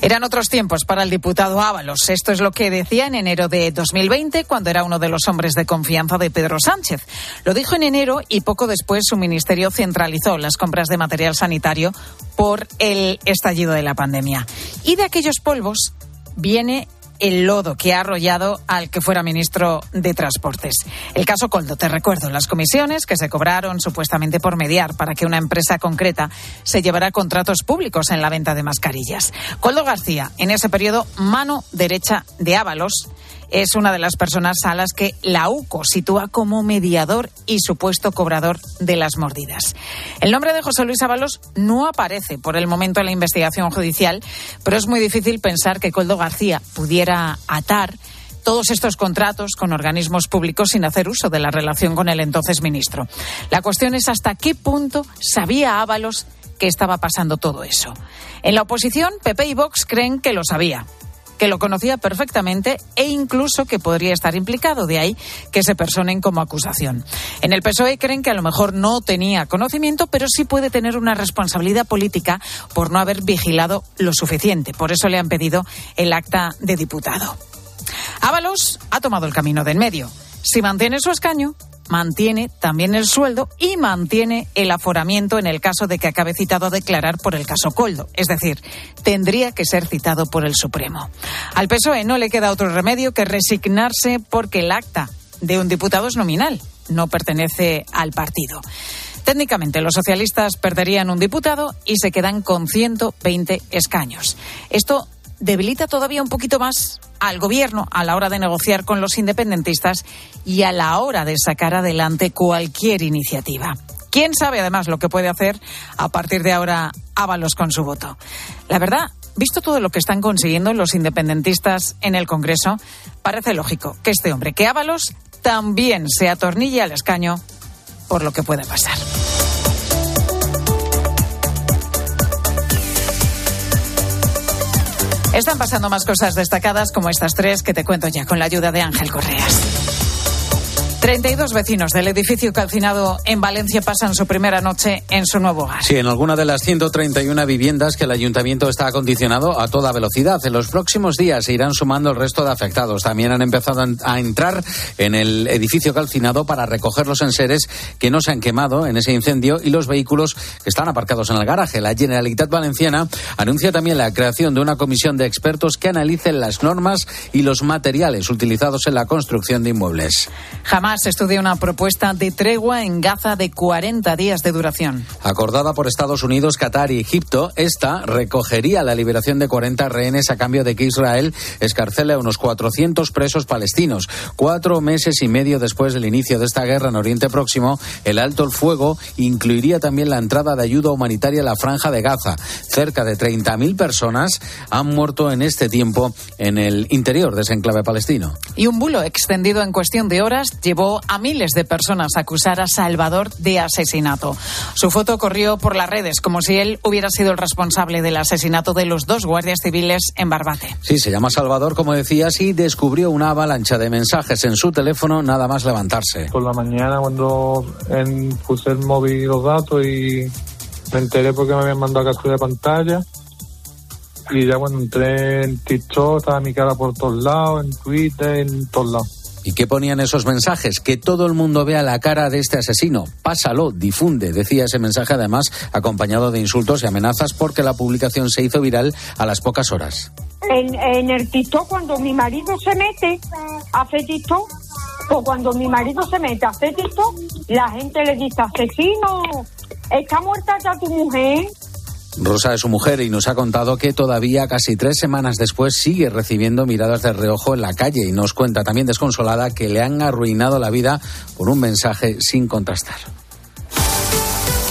Eran otros tiempos para el diputado Ábalos. Esto es lo que decía en enero de 2020, cuando era uno de los hombres de confianza de Pedro Sánchez. Lo dijo en enero y poco después su ministerio centralizó las compras de material sanitario por el estallido de la pandemia. Y de aquellos polvos viene el lodo que ha arrollado al que fuera ministro de Transportes. El caso Coldo, te recuerdo, las comisiones que se cobraron supuestamente por mediar para que una empresa concreta se llevara contratos públicos en la venta de mascarillas. Coldo García, en ese periodo, mano derecha de Ábalos, es una de las personas a las que la UCO sitúa como mediador y supuesto cobrador de las mordidas. El nombre de José Luis Ábalos no aparece por el momento en la investigación judicial, pero es muy difícil pensar que Coldo García pudiera atar todos estos contratos con organismos públicos sin hacer uso de la relación con el entonces ministro. La cuestión es hasta qué punto sabía Ábalos que estaba pasando todo eso. En la oposición, PP y Vox creen que lo sabía que lo conocía perfectamente e incluso que podría estar implicado. De ahí que se personen como acusación. En el PSOE creen que a lo mejor no tenía conocimiento, pero sí puede tener una responsabilidad política por no haber vigilado lo suficiente. Por eso le han pedido el acta de diputado. Ábalos ha tomado el camino de en medio. Si mantiene su escaño, mantiene también el sueldo y mantiene el aforamiento en el caso de que acabe citado a declarar por el caso Coldo. Es decir, tendría que ser citado por el Supremo. Al PSOE no le queda otro remedio que resignarse porque el acta de un diputado es nominal, no pertenece al partido. Técnicamente, los socialistas perderían un diputado y se quedan con 120 escaños. Esto debilita todavía un poquito más al gobierno a la hora de negociar con los independentistas y a la hora de sacar adelante cualquier iniciativa. ¿Quién sabe además lo que puede hacer a partir de ahora Ábalos con su voto? La verdad, visto todo lo que están consiguiendo los independentistas en el Congreso, parece lógico que este hombre, que Ábalos, también se atornille al escaño por lo que puede pasar. Están pasando más cosas destacadas como estas tres que te cuento ya con la ayuda de Ángel Correas. 32 vecinos del edificio calcinado en Valencia pasan su primera noche en su nuevo hogar. Sí, en alguna de las 131 viviendas que el ayuntamiento está acondicionado a toda velocidad. En los próximos días se irán sumando el resto de afectados. También han empezado a entrar en el edificio calcinado para recoger los enseres que no se han quemado en ese incendio y los vehículos que están aparcados en el garaje. La Generalitat Valenciana anuncia también la creación de una comisión de expertos que analicen las normas y los materiales utilizados en la construcción de inmuebles. Jamás se estudia una propuesta de tregua en Gaza de 40 días de duración. Acordada por Estados Unidos, Qatar y Egipto, esta recogería la liberación de 40 rehenes a cambio de que Israel escarcele a unos 400 presos palestinos. Cuatro meses y medio después del inicio de esta guerra en Oriente Próximo, el alto el fuego incluiría también la entrada de ayuda humanitaria a la franja de Gaza. Cerca de 30.000 personas han muerto en este tiempo en el interior de ese enclave palestino. Y un bulo extendido en cuestión de horas llevó a miles de personas a acusar a Salvador de asesinato. Su foto corrió por las redes como si él hubiera sido el responsable del asesinato de los dos guardias civiles en Barbate. Sí, se llama Salvador, como decías, y descubrió una avalancha de mensajes en su teléfono nada más levantarse. Por la mañana cuando puse el móvil y los datos y me enteré porque me habían mandado a captura de pantalla y ya cuando entré en TikTok estaba mi cara por todos lados, en Twitter, en todos lados. ¿Y qué ponían esos mensajes? Que todo el mundo vea la cara de este asesino. Pásalo, difunde, decía ese mensaje además acompañado de insultos y amenazas porque la publicación se hizo viral a las pocas horas. En, el TikTok cuando mi marido se mete a hacer TikTok, o cuando mi marido se mete a hacer TikTok, la gente le dice, asesino, está muerta ya tu mujer. Rosa es su mujer y nos ha contado que todavía casi tres semanas después sigue recibiendo miradas de reojo en la calle y nos cuenta también desconsolada que le han arruinado la vida por un mensaje sin contrastar.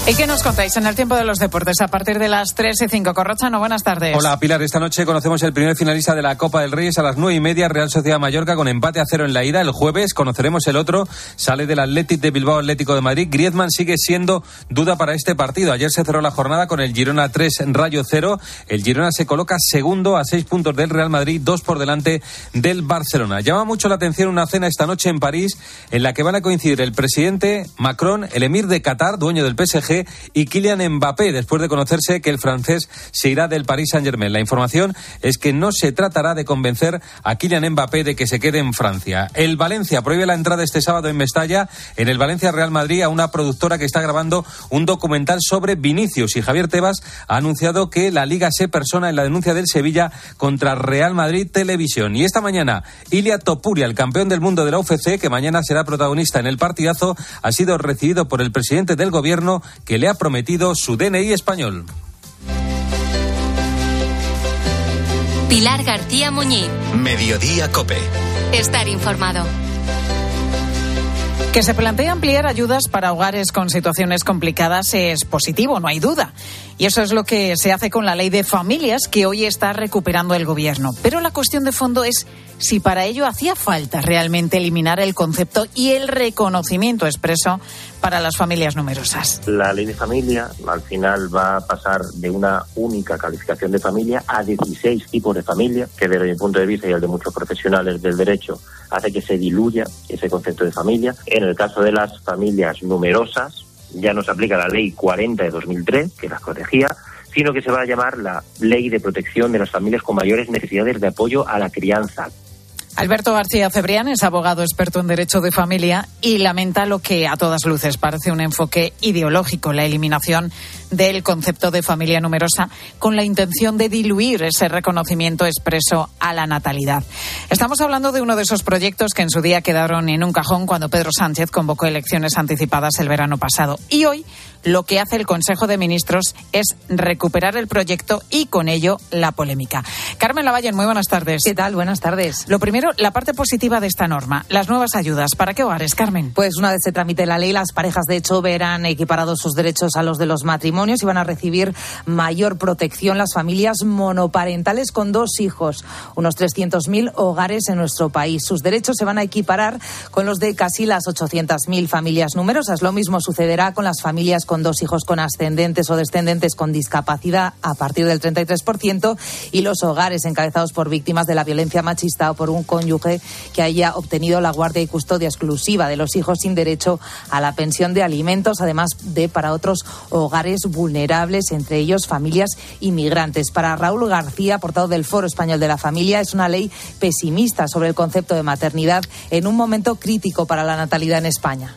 ¿Y qué nos contáis en el tiempo de los deportes a partir de las 3 y 5? no buenas tardes. Hola Pilar, esta noche conocemos el primer finalista de la Copa del Reyes a las 9 y media, Real Sociedad Mallorca con empate a cero en la ida. El jueves conoceremos el otro, sale del Atlético de Bilbao Atlético de Madrid. Griezmann sigue siendo duda para este partido. Ayer se cerró la jornada con el Girona 3 en Rayo 0. El Girona se coloca segundo a 6 puntos del Real Madrid, dos por delante del Barcelona. Llama mucho la atención una cena esta noche en París en la que van a coincidir el presidente Macron, el emir de Qatar, dueño del PSG, y Kylian Mbappé, después de conocerse que el francés se irá del Paris Saint-Germain. La información es que no se tratará de convencer a Kylian Mbappé de que se quede en Francia. El Valencia prohíbe la entrada este sábado en Mestalla, en el Valencia Real Madrid, a una productora que está grabando un documental sobre Vinicius. Y Javier Tebas ha anunciado que la Liga se persona en la denuncia del Sevilla contra Real Madrid Televisión. Y esta mañana, Ilia Topuria, el campeón del mundo de la UFC, que mañana será protagonista en el partidazo, ha sido recibido por el presidente del gobierno que le ha prometido su DNI español. Pilar García Muñiz. Mediodía Cope. Estar informado. Que se plantea ampliar ayudas para hogares con situaciones complicadas es positivo, no hay duda. Y eso es lo que se hace con la ley de familias que hoy está recuperando el gobierno. Pero la cuestión de fondo es si para ello hacía falta realmente eliminar el concepto y el reconocimiento expreso para las familias numerosas. La ley de familia al final va a pasar de una única calificación de familia a 16 tipos de familia, que desde mi punto de vista y el de muchos profesionales del derecho hace que se diluya ese concepto de familia. En el caso de las familias numerosas, ya no se aplica la ley 40 de 2003, que las protegía, sino que se va a llamar la Ley de Protección de las Familias con Mayores Necesidades de Apoyo a la Crianza, Alberto García Cebrián es abogado experto en derecho de familia y lamenta lo que a todas luces parece un enfoque ideológico, la eliminación del concepto de familia numerosa con la intención de diluir ese reconocimiento expreso a la natalidad. Estamos hablando de uno de esos proyectos que en su día quedaron en un cajón cuando Pedro Sánchez convocó elecciones anticipadas el verano pasado. Y hoy lo que hace el Consejo de Ministros es recuperar el proyecto y con ello la polémica. Carmen Lavalle, muy buenas tardes. ¿Qué tal? Buenas tardes. Lo primero, la parte positiva de esta norma, las nuevas ayudas. ¿Para qué hogares, Carmen? Pues una vez se tramite la ley, las parejas de hecho verán equiparados sus derechos a los de los matrimonios y van a recibir mayor protección las familias monoparentales con dos hijos, unos 300.000 hogares en nuestro país. Sus derechos se van a equiparar con los de casi las 800.000 familias numerosas. Lo mismo sucederá con las familias con dos hijos con ascendentes o descendentes con discapacidad a partir del 33% y los hogares encabezados por víctimas de la violencia machista o por un cónyuge que haya obtenido la guardia y custodia exclusiva de los hijos sin derecho a la pensión de alimentos, además de para otros hogares vulnerables, entre ellos familias inmigrantes. Para Raúl García, portavoz del Foro Español de la Familia, es una ley pesimista sobre el concepto de maternidad en un momento crítico para la natalidad en España.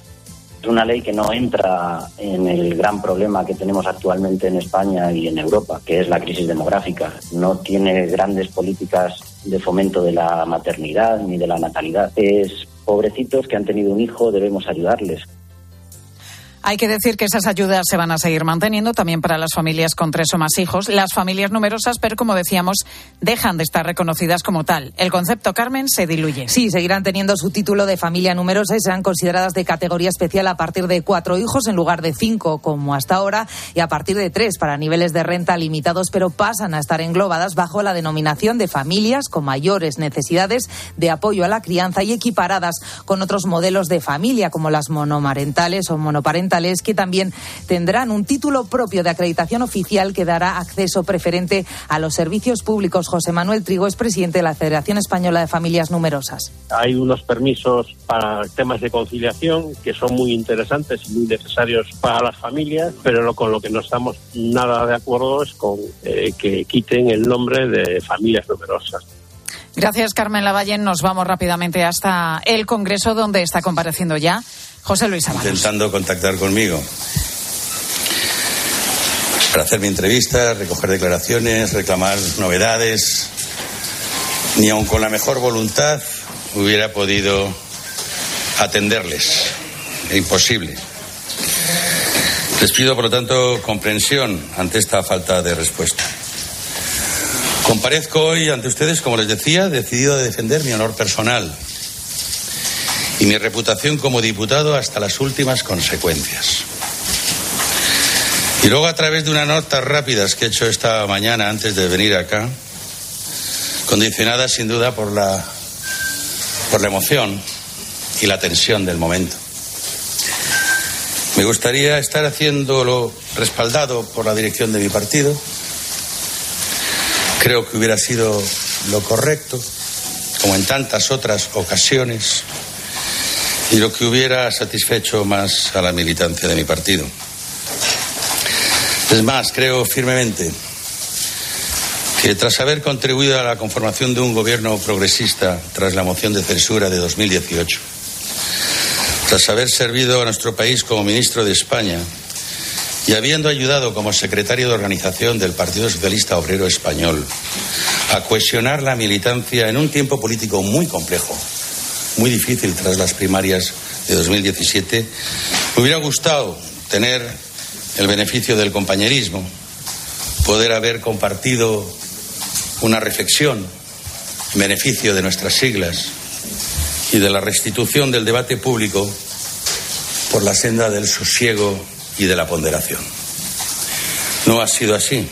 Es una ley que no entra en el gran problema que tenemos actualmente en España y en Europa, que es la crisis demográfica. No tiene grandes políticas de fomento de la maternidad ni de la natalidad. Es pobrecitos que han tenido un hijo, debemos ayudarles. Hay que decir que esas ayudas se van a seguir manteniendo también para las familias con tres o más hijos. Las familias numerosas, pero como decíamos, dejan de estar reconocidas como tal. El concepto, Carmen, se diluye. Sí, seguirán teniendo su título de familia numerosa y serán consideradas de categoría especial a partir de cuatro hijos en lugar de cinco, como hasta ahora, y a partir de tres para niveles de renta limitados, pero pasan a estar englobadas bajo la denominación de familias con mayores necesidades de apoyo a la crianza y equiparadas con otros modelos de familia, como las monomarentales o monoparentales que también tendrán un título propio de acreditación oficial que dará acceso preferente a los servicios públicos. José Manuel Trigo es presidente de la Federación Española de Familias Numerosas. Hay unos permisos para temas de conciliación que son muy interesantes y muy necesarios para las familias, pero con lo que no estamos nada de acuerdo es con eh, que quiten el nombre de familias numerosas. Gracias, Carmen Lavalle. Nos vamos rápidamente hasta el Congreso, donde está compareciendo ya José Luis Ábalos. Intentando contactar conmigo para hacer mi entrevista, recoger declaraciones, reclamar novedades. Ni aun con la mejor voluntad hubiera podido atenderles. Imposible. Les pido, por lo tanto, comprensión ante esta falta de respuesta. Comparezco hoy ante ustedes, como les decía, decidido a defender mi honor personal y mi reputación como diputado hasta las últimas consecuencias. Y luego a través de unas notas rápidas que he hecho esta mañana antes de venir acá, condicionadas sin duda por la, por la emoción y la tensión del momento. Me gustaría estar haciéndolo respaldado por la dirección de mi partido. Creo que hubiera sido lo correcto, como en tantas otras ocasiones, y lo que hubiera satisfecho más a la militancia de mi partido. Es más, creo firmemente que tras haber contribuido a la conformación de un gobierno progresista tras la moción de censura de 2018, tras haber servido a nuestro país como ministro de España y habiendo ayudado como secretario de organización del Partido Socialista Obrero Español a cohesionar la militancia en un tiempo político muy complejo, muy difícil tras las primarias de 2017, me hubiera gustado tener el beneficio del compañerismo, poder haber compartido una reflexión en beneficio de nuestras siglas y de la restitución del debate público por la senda del sosiego y de la ponderación. No ha sido así.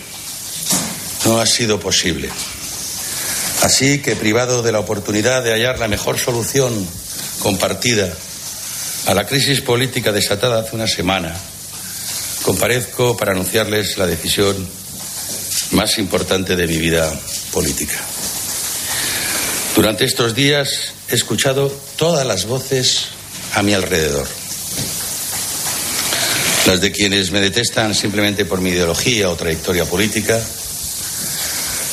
No ha sido posible. Así que, privado de la oportunidad de hallar la mejor solución compartida a la crisis política desatada hace una semana, comparezco para anunciarles la decisión más importante de mi vida política. Durante estos días he escuchado todas las voces a mi alrededor. Las de quienes me detestan simplemente por mi ideología o trayectoria política,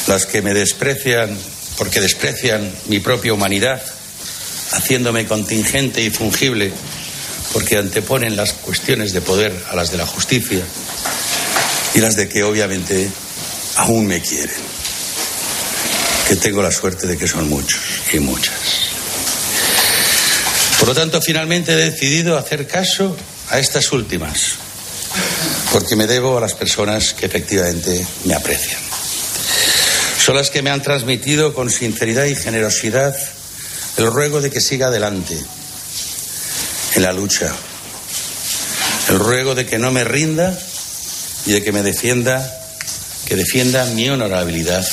las que me desprecian porque desprecian mi propia humanidad, haciéndome contingente y fungible, porque anteponen las cuestiones de poder a las de la justicia y las de que obviamente aún me quieren, que tengo la suerte de que son muchos y muchas. Por lo tanto, finalmente he decidido hacer caso a estas últimas, porque me debo a las personas que efectivamente me aprecian. Son las que me han transmitido con sinceridad y generosidad el ruego de que siga adelante en la lucha, el ruego de que no me rinda y de que me defienda, que defienda mi honorabilidad,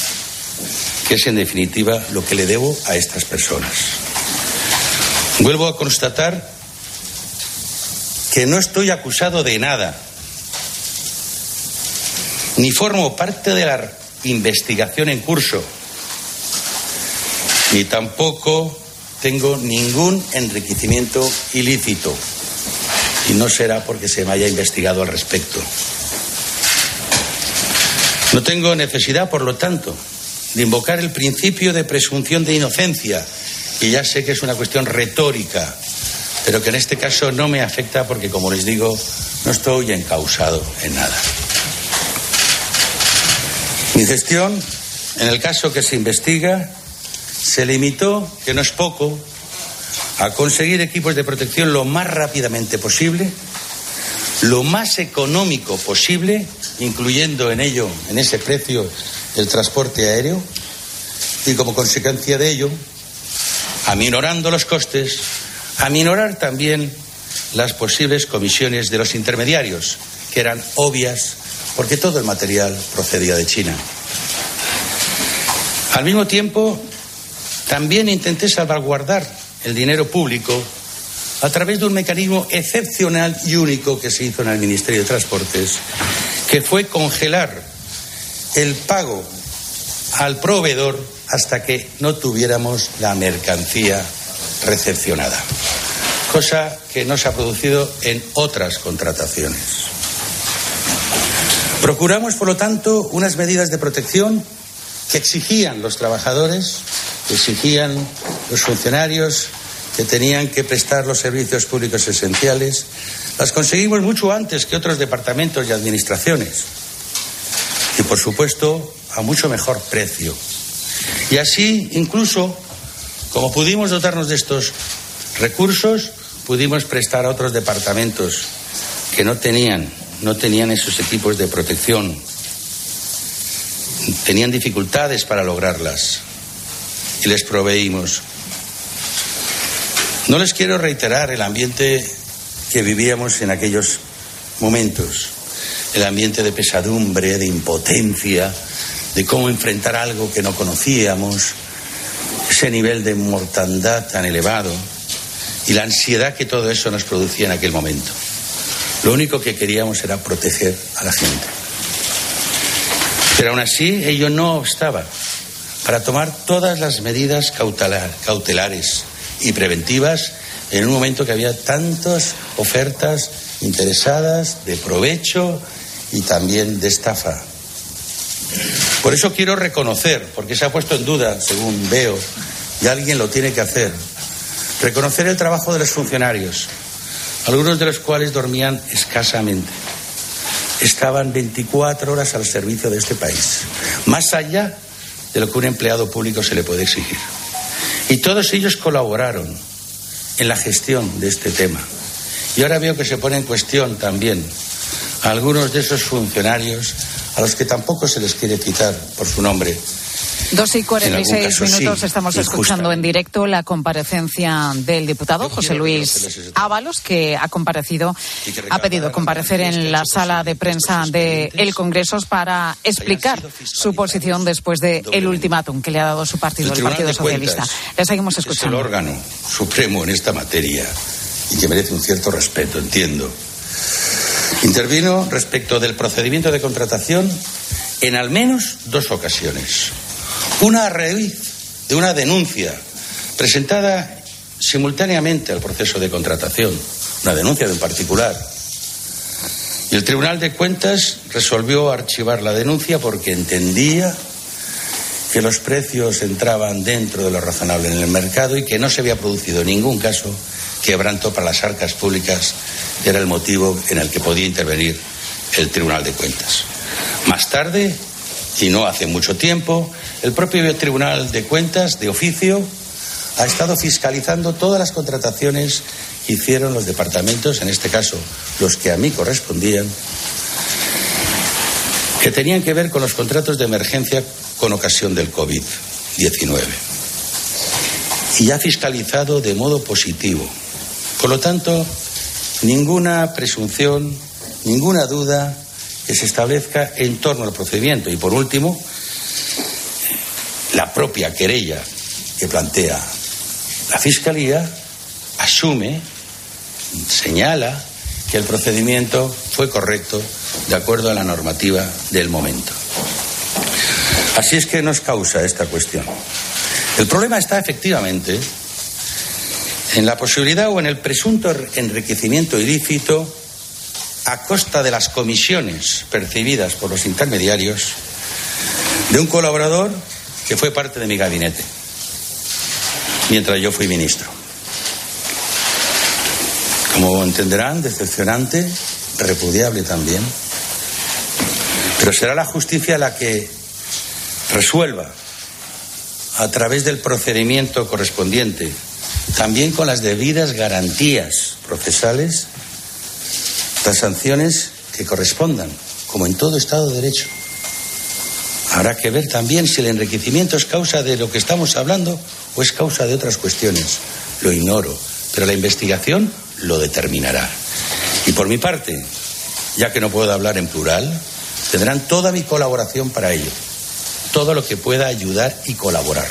que es en definitiva lo que le debo a estas personas. Vuelvo a constatar que no estoy acusado de nada, ni formo parte de la investigación en curso, ni tampoco tengo ningún enriquecimiento ilícito, y no será porque se me haya investigado al respecto. No tengo necesidad, por lo tanto, de invocar el principio de presunción de inocencia, y ya sé que es una cuestión retórica, pero que en este caso no me afecta porque, como les digo, no estoy encausado en nada. Mi gestión, en el caso que se investiga, se limitó, que no es poco, a conseguir equipos de protección lo más rápidamente posible, lo más económico posible, incluyendo en ello, en ese precio, el transporte aéreo, y como consecuencia de ello, aminorando los costes, aminorar también las posibles comisiones de los intermediarios, que eran obvias porque todo el material procedía de China. Al mismo tiempo, también intenté salvaguardar el dinero público a través de un mecanismo excepcional y único que se hizo en el Ministerio de Transportes, que fue congelar el pago al proveedor hasta que no tuviéramos la mercancía recepcionada, cosa que no se ha producido en otras contrataciones. Procuramos, por lo tanto, unas medidas de protección que exigían los trabajadores, que exigían los funcionarios, que tenían que prestar los servicios públicos esenciales, las conseguimos mucho antes que otros departamentos y administraciones. Y, por supuesto, a mucho mejor precio. Y así, incluso, como pudimos dotarnos de estos recursos, pudimos prestar a otros departamentos que no tenían, no tenían esos equipos de protección, tenían dificultades para lograrlas. Y les proveímos. No les quiero reiterar el ambiente que vivíamos en aquellos momentos, el ambiente de pesadumbre, de impotencia, de cómo enfrentar algo que no conocíamos, ese nivel de mortandad tan elevado. Y la ansiedad que todo eso nos producía en aquel momento. Lo único que queríamos era proteger a la gente. Pero aún así ello no obstaba para tomar todas las medidas cautelar, cautelares y preventivas en un momento que había tantas ofertas interesadas de provecho y también de estafa. Por eso quiero reconocer, porque se ha puesto en duda, según veo, y alguien lo tiene que hacer, reconocer el trabajo de los funcionarios, algunos de los cuales dormían escasamente. Estaban 24 horas al servicio de este país, más allá de lo que un empleado público se le puede exigir. Y todos ellos colaboraron en la gestión de este tema. Y ahora veo que se pone en cuestión también a algunos de esos funcionarios a los que tampoco se les quiere citar por su nombre. Dos y cuarenta y seis minutos estamos escuchando en directo la comparecencia del diputado José Luis Ábalos, que ha comparecido, ha pedido comparecer en la sala de prensa del Congreso para explicar su posición después del el ultimátum que le ha dado su partido, el, Partido Socialista. Le seguimos escuchando. Es el órgano supremo en esta materia y que merece un cierto respeto, entiendo. Intervino respecto del procedimiento de contratación en al menos dos ocasiones. Una raíz de una denuncia presentada simultáneamente al proceso de contratación, una denuncia de un particular. Y el Tribunal de Cuentas resolvió archivar la denuncia porque entendía que los precios entraban dentro de lo razonable en el mercado y que no se había producido ningún caso quebranto para las arcas públicas, era el motivo en el que podía intervenir el Tribunal de Cuentas. Más tarde, y no hace mucho tiempo, el propio Tribunal de Cuentas, de oficio, ha estado fiscalizando todas las contrataciones que hicieron los departamentos, en este caso los que a mí correspondían, que tenían que ver con los contratos de emergencia con ocasión del COVID-19. Y ha fiscalizado de modo positivo por lo tanto, ninguna presunción, ninguna duda que se establezca en torno al procedimiento. Y por último, la propia querella que plantea la Fiscalía asume, señala que el procedimiento fue correcto de acuerdo a la normativa del momento. Así es que nos causa esta cuestión. El problema está efectivamente en la posibilidad o en el presunto enriquecimiento ilícito a costa de las comisiones percibidas por los intermediarios de un colaborador que fue parte de mi gabinete mientras yo fui ministro. Como entenderán, decepcionante, repudiable también, pero será la justicia la que resuelva a través del procedimiento correspondiente, también con las debidas garantías procesales, las sanciones que correspondan, como en todo Estado de Derecho. Habrá que ver también si el enriquecimiento es causa de lo que estamos hablando o es causa de otras cuestiones. Lo ignoro, pero la investigación lo determinará. Y por mi parte, ya que no puedo hablar en plural, tendrán toda mi colaboración para ello. Todo lo que pueda ayudar y colaborar.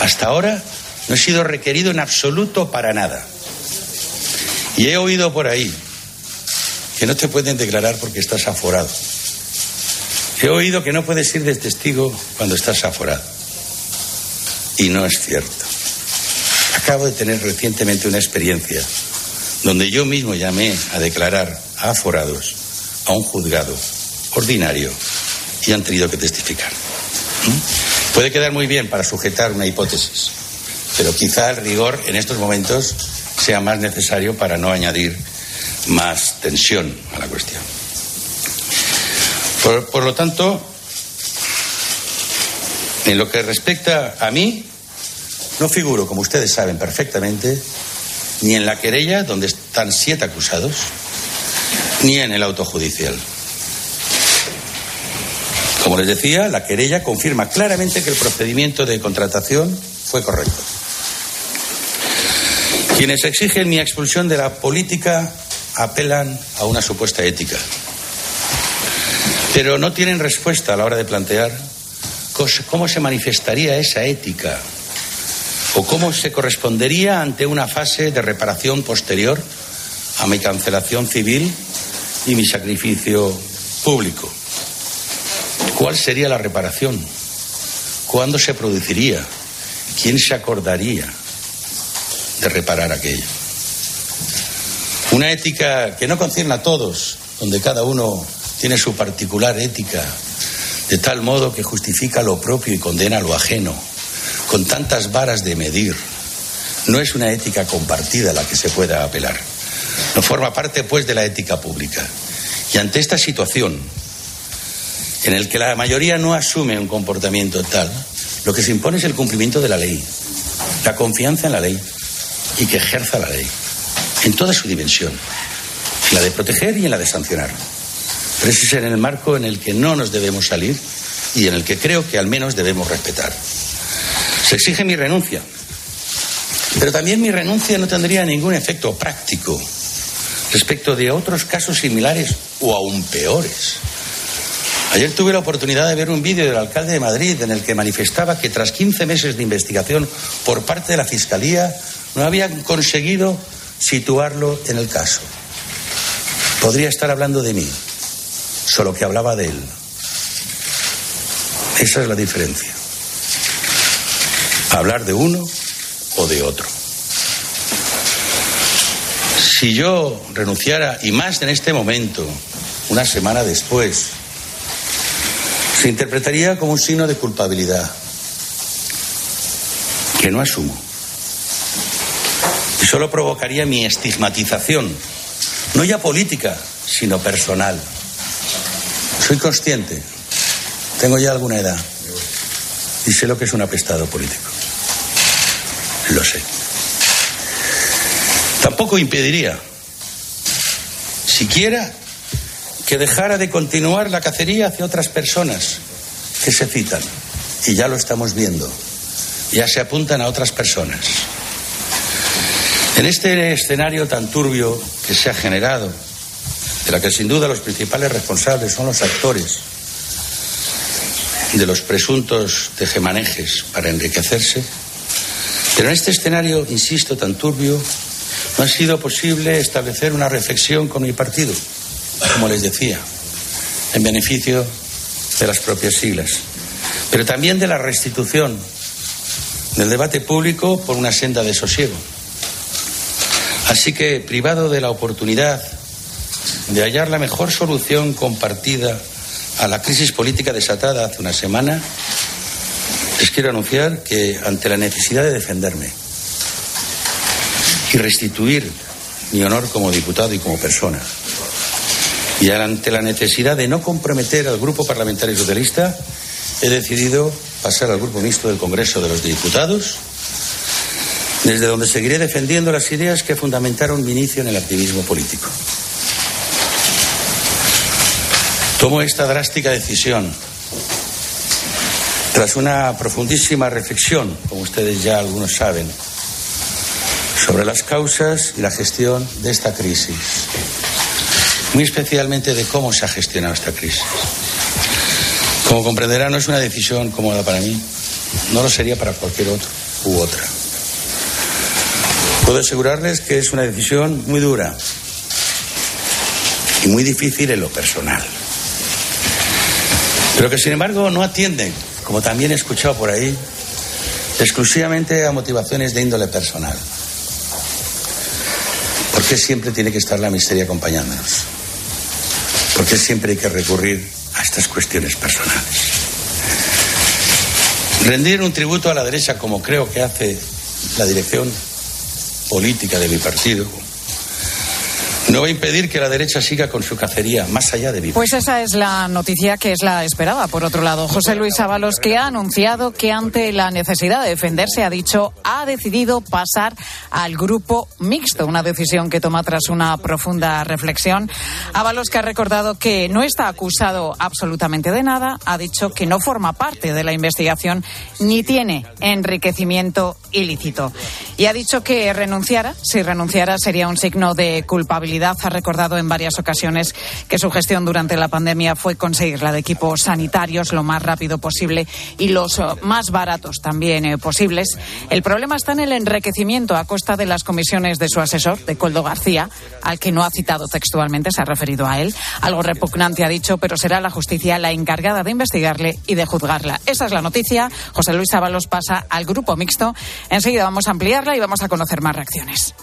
Hasta ahora no he sido requerido en absoluto para nada. Y he oído por ahí que no te pueden declarar porque estás aforado. He oído que no puedes ir de testigo cuando estás aforado. Y no es cierto. Acabo de tener recientemente una experiencia donde yo mismo llamé a declarar a aforados a un juzgado ordinario y han tenido que testificar. ¿Mm? Puede quedar muy bien para sujetar una hipótesis, pero quizá el rigor en estos momentos sea más necesario para no añadir más tensión a la cuestión. Por, lo tanto, en lo que respecta a mí, no figuro, como ustedes saben perfectamente, ni en la querella, donde están siete acusados, ni en el autojudicial. Como les decía, la querella confirma claramente que el procedimiento de contratación fue correcto. Quienes exigen mi expulsión de la política apelan a una supuesta ética, pero no tienen respuesta a la hora de plantear cómo se manifestaría esa ética o cómo se correspondería ante una fase de reparación posterior a mi cancelación civil y mi sacrificio público. ¿Cuál sería la reparación? ¿Cuándo se produciría? ¿Quién se acordaría de reparar aquello? Una ética que no concierne a todos, donde cada uno tiene su particular ética, de tal modo que justifica lo propio y condena lo ajeno, con tantas varas de medir. No es una ética compartida a la que se pueda apelar. No forma parte, pues, de la ética pública. Y ante esta situación, en el que la mayoría no asume un comportamiento tal, lo que se impone es el cumplimiento de la ley, la confianza en la ley y que ejerza la ley, en toda su dimensión, en la de proteger y en la de sancionar. Pero ese es en el marco en el que no nos debemos salir y en el que creo que al menos debemos respetar. Se exige mi renuncia, pero también mi renuncia no tendría ningún efecto práctico respecto de otros casos similares o aún peores. Ayer tuve la oportunidad de ver un vídeo del alcalde de Madrid en el que manifestaba que tras 15 meses de investigación por parte de la Fiscalía no habían conseguido situarlo en el caso. Podría estar hablando de mí, solo que hablaba de él. Esa es la diferencia. Hablar de uno o de otro. Si yo renunciara, y más en este momento, una semana después, se interpretaría como un signo de culpabilidad que no asumo. Solo provocaría mi estigmatización, no ya política, sino personal. Soy consciente, tengo ya alguna edad y sé lo que es un apestado político. Lo sé. Tampoco impediría, siquiera, que dejara de continuar la cacería hacia otras personas que se citan. Y ya lo estamos viendo. Ya se apuntan a otras personas. En este escenario tan turbio que se ha generado, de la que sin duda los principales responsables son los actores de los presuntos tejemanejes para enriquecerse. Pero en este escenario, insisto, tan turbio, no ha sido posible establecer una reflexión con mi partido, como les decía, en beneficio de las propias siglas, pero también de la restitución del debate público por una senda de sosiego. Así que, privado de la oportunidad de hallar la mejor solución compartida a la crisis política desatada hace una semana, les quiero anunciar que ante la necesidad de defenderme y restituir mi honor como diputado y como persona, y ante la necesidad de no comprometer al Grupo Parlamentario Socialista, he decidido pasar al Grupo Mixto del Congreso de los Diputados, desde donde seguiré defendiendo las ideas que fundamentaron mi inicio en el activismo político. Tomo esta drástica decisión tras una profundísima reflexión, como ustedes ya algunos saben, sobre las causas y la gestión de esta crisis, muy especialmente de cómo se ha gestionado esta crisis. Como comprenderá, no es una decisión cómoda para mí, no lo sería para cualquier otro u otra. Puedo asegurarles que es una decisión muy dura y muy difícil en lo personal pero que sin embargo no atienden, como también he escuchado por ahí, exclusivamente a motivaciones de índole personal. ¿Por qué siempre tiene que estar la miseria acompañándonos? ¿Por qué siempre hay que recurrir a estas cuestiones personales? Rendir un tributo a la derecha, como creo que hace la dirección política de mi partido, no va a impedir que la derecha siga con su cacería más allá de vivir. Pues esa es la noticia que es la esperada. Por otro lado, José Luis Ábalos, que ha anunciado que ante la necesidad de defenderse, ha dicho, ha decidido pasar al grupo mixto, una decisión que toma tras una profunda reflexión. Ábalos, que ha recordado que no está acusado absolutamente de nada, ha dicho que no forma parte de la investigación ni tiene enriquecimiento ilícito. Y ha dicho que renunciara, si renunciara sería un signo de culpabilidad ha recordado en varias ocasiones que su gestión durante la pandemia fue conseguir la de equipos sanitarios lo más rápido posible y los eh, más baratos también eh, posibles. El problema está en el enriquecimiento a costa de las comisiones de su asesor, de Coldo García, al que no ha citado textualmente, se ha referido a él. Algo repugnante ha dicho, pero será la justicia la encargada de investigarle y de juzgarla. Esa es la noticia. José Luis Ábalos pasa al grupo mixto. Enseguida vamos a ampliarla y vamos a conocer más reacciones.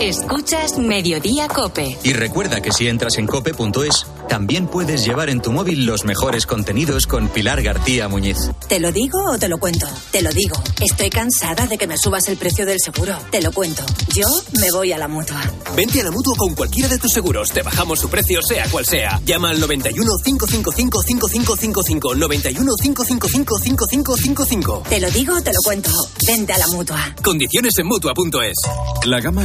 Escuchas Mediodía Cope. Y recuerda que si entras en cope.es, también puedes llevar en tu móvil los mejores contenidos con Pilar García Muñiz. ¿Te lo digo o te lo cuento? Te lo digo. Estoy cansada de que me subas el precio del seguro. Te lo cuento. Yo me voy a la mutua. Vente a la mutua con cualquiera de tus seguros. Te bajamos su precio, sea cual sea. Llama al 91 555 5555. 91 555 5555. Te lo digo o te lo cuento. Vente a la mutua. Condiciones en mutua.es. La gama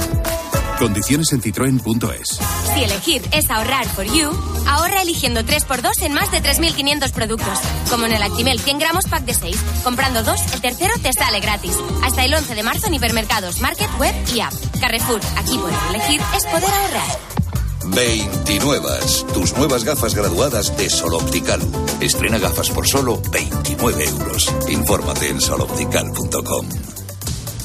Condiciones en citroen.es. Si elegir es ahorrar for you, ahorra eligiendo 3x2 en más de 3.500 productos. Como en el Actimel 100 gramos pack de 6. Comprando dos, el tercero te sale gratis. Hasta el 11 de marzo en hipermercados, market, web y app. Carrefour, aquí poder elegir es poder ahorrar. 29. Tus nuevas gafas graduadas de Sol Optical. Estrena gafas por solo 29 euros. Infórmate en soloptical.com.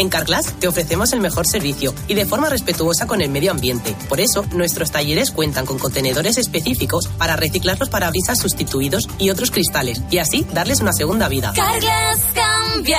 En Carglass te ofrecemos el mejor servicio y de forma respetuosa con el medio ambiente. Por eso, nuestros talleres cuentan con contenedores específicos para reciclar los parabrisas sustituidos y otros cristales y así darles una segunda vida. Carglass cambia,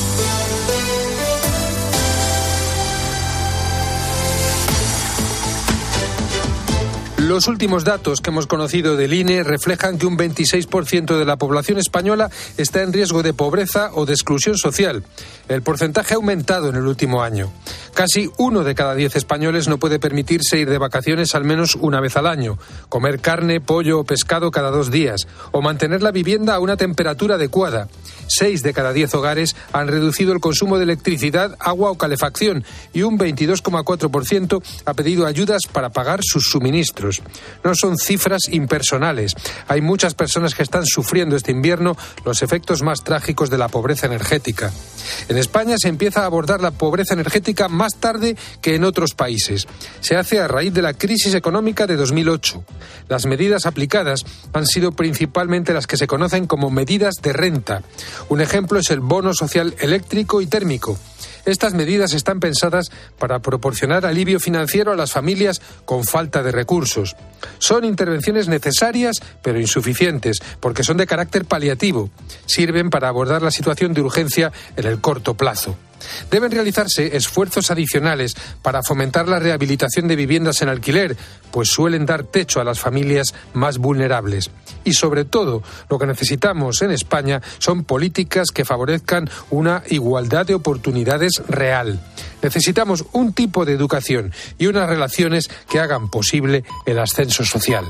Los últimos datos que hemos conocido del INE reflejan que un 26% de la población española está en riesgo de pobreza o de exclusión social. El porcentaje ha aumentado en el último año. Casi uno de cada diez españoles no puede permitirse ir de vacaciones al menos una vez al año, comer carne, pollo o pescado cada dos días, o mantener la vivienda a una temperatura adecuada. Seis de cada diez hogares han reducido el consumo de electricidad, agua o calefacción y un 22,4% ha pedido ayudas para pagar sus suministros. No son cifras impersonales. Hay muchas personas que están sufriendo este invierno los efectos más trágicos de la pobreza energética. En España se empieza a abordar la pobreza energética más tarde que en otros países. Se hace a raíz de la crisis económica de 2008. Las medidas aplicadas han sido principalmente las que se conocen como medidas de renta. Un ejemplo es el bono social eléctrico y térmico. Estas medidas están pensadas para proporcionar alivio financiero a las familias con falta de recursos. Son intervenciones necesarias pero insuficientes porque son de carácter paliativo. Sirven para abordar la situación de urgencia en el corto plazo. Deben realizarse esfuerzos adicionales para fomentar la rehabilitación de viviendas en alquiler, pues suelen dar techo a las familias más vulnerables. Y sobre todo, lo que necesitamos en España son políticas que favorezcan una igualdad de oportunidades real. Necesitamos un tipo de educación y unas relaciones que hagan posible el ascenso social.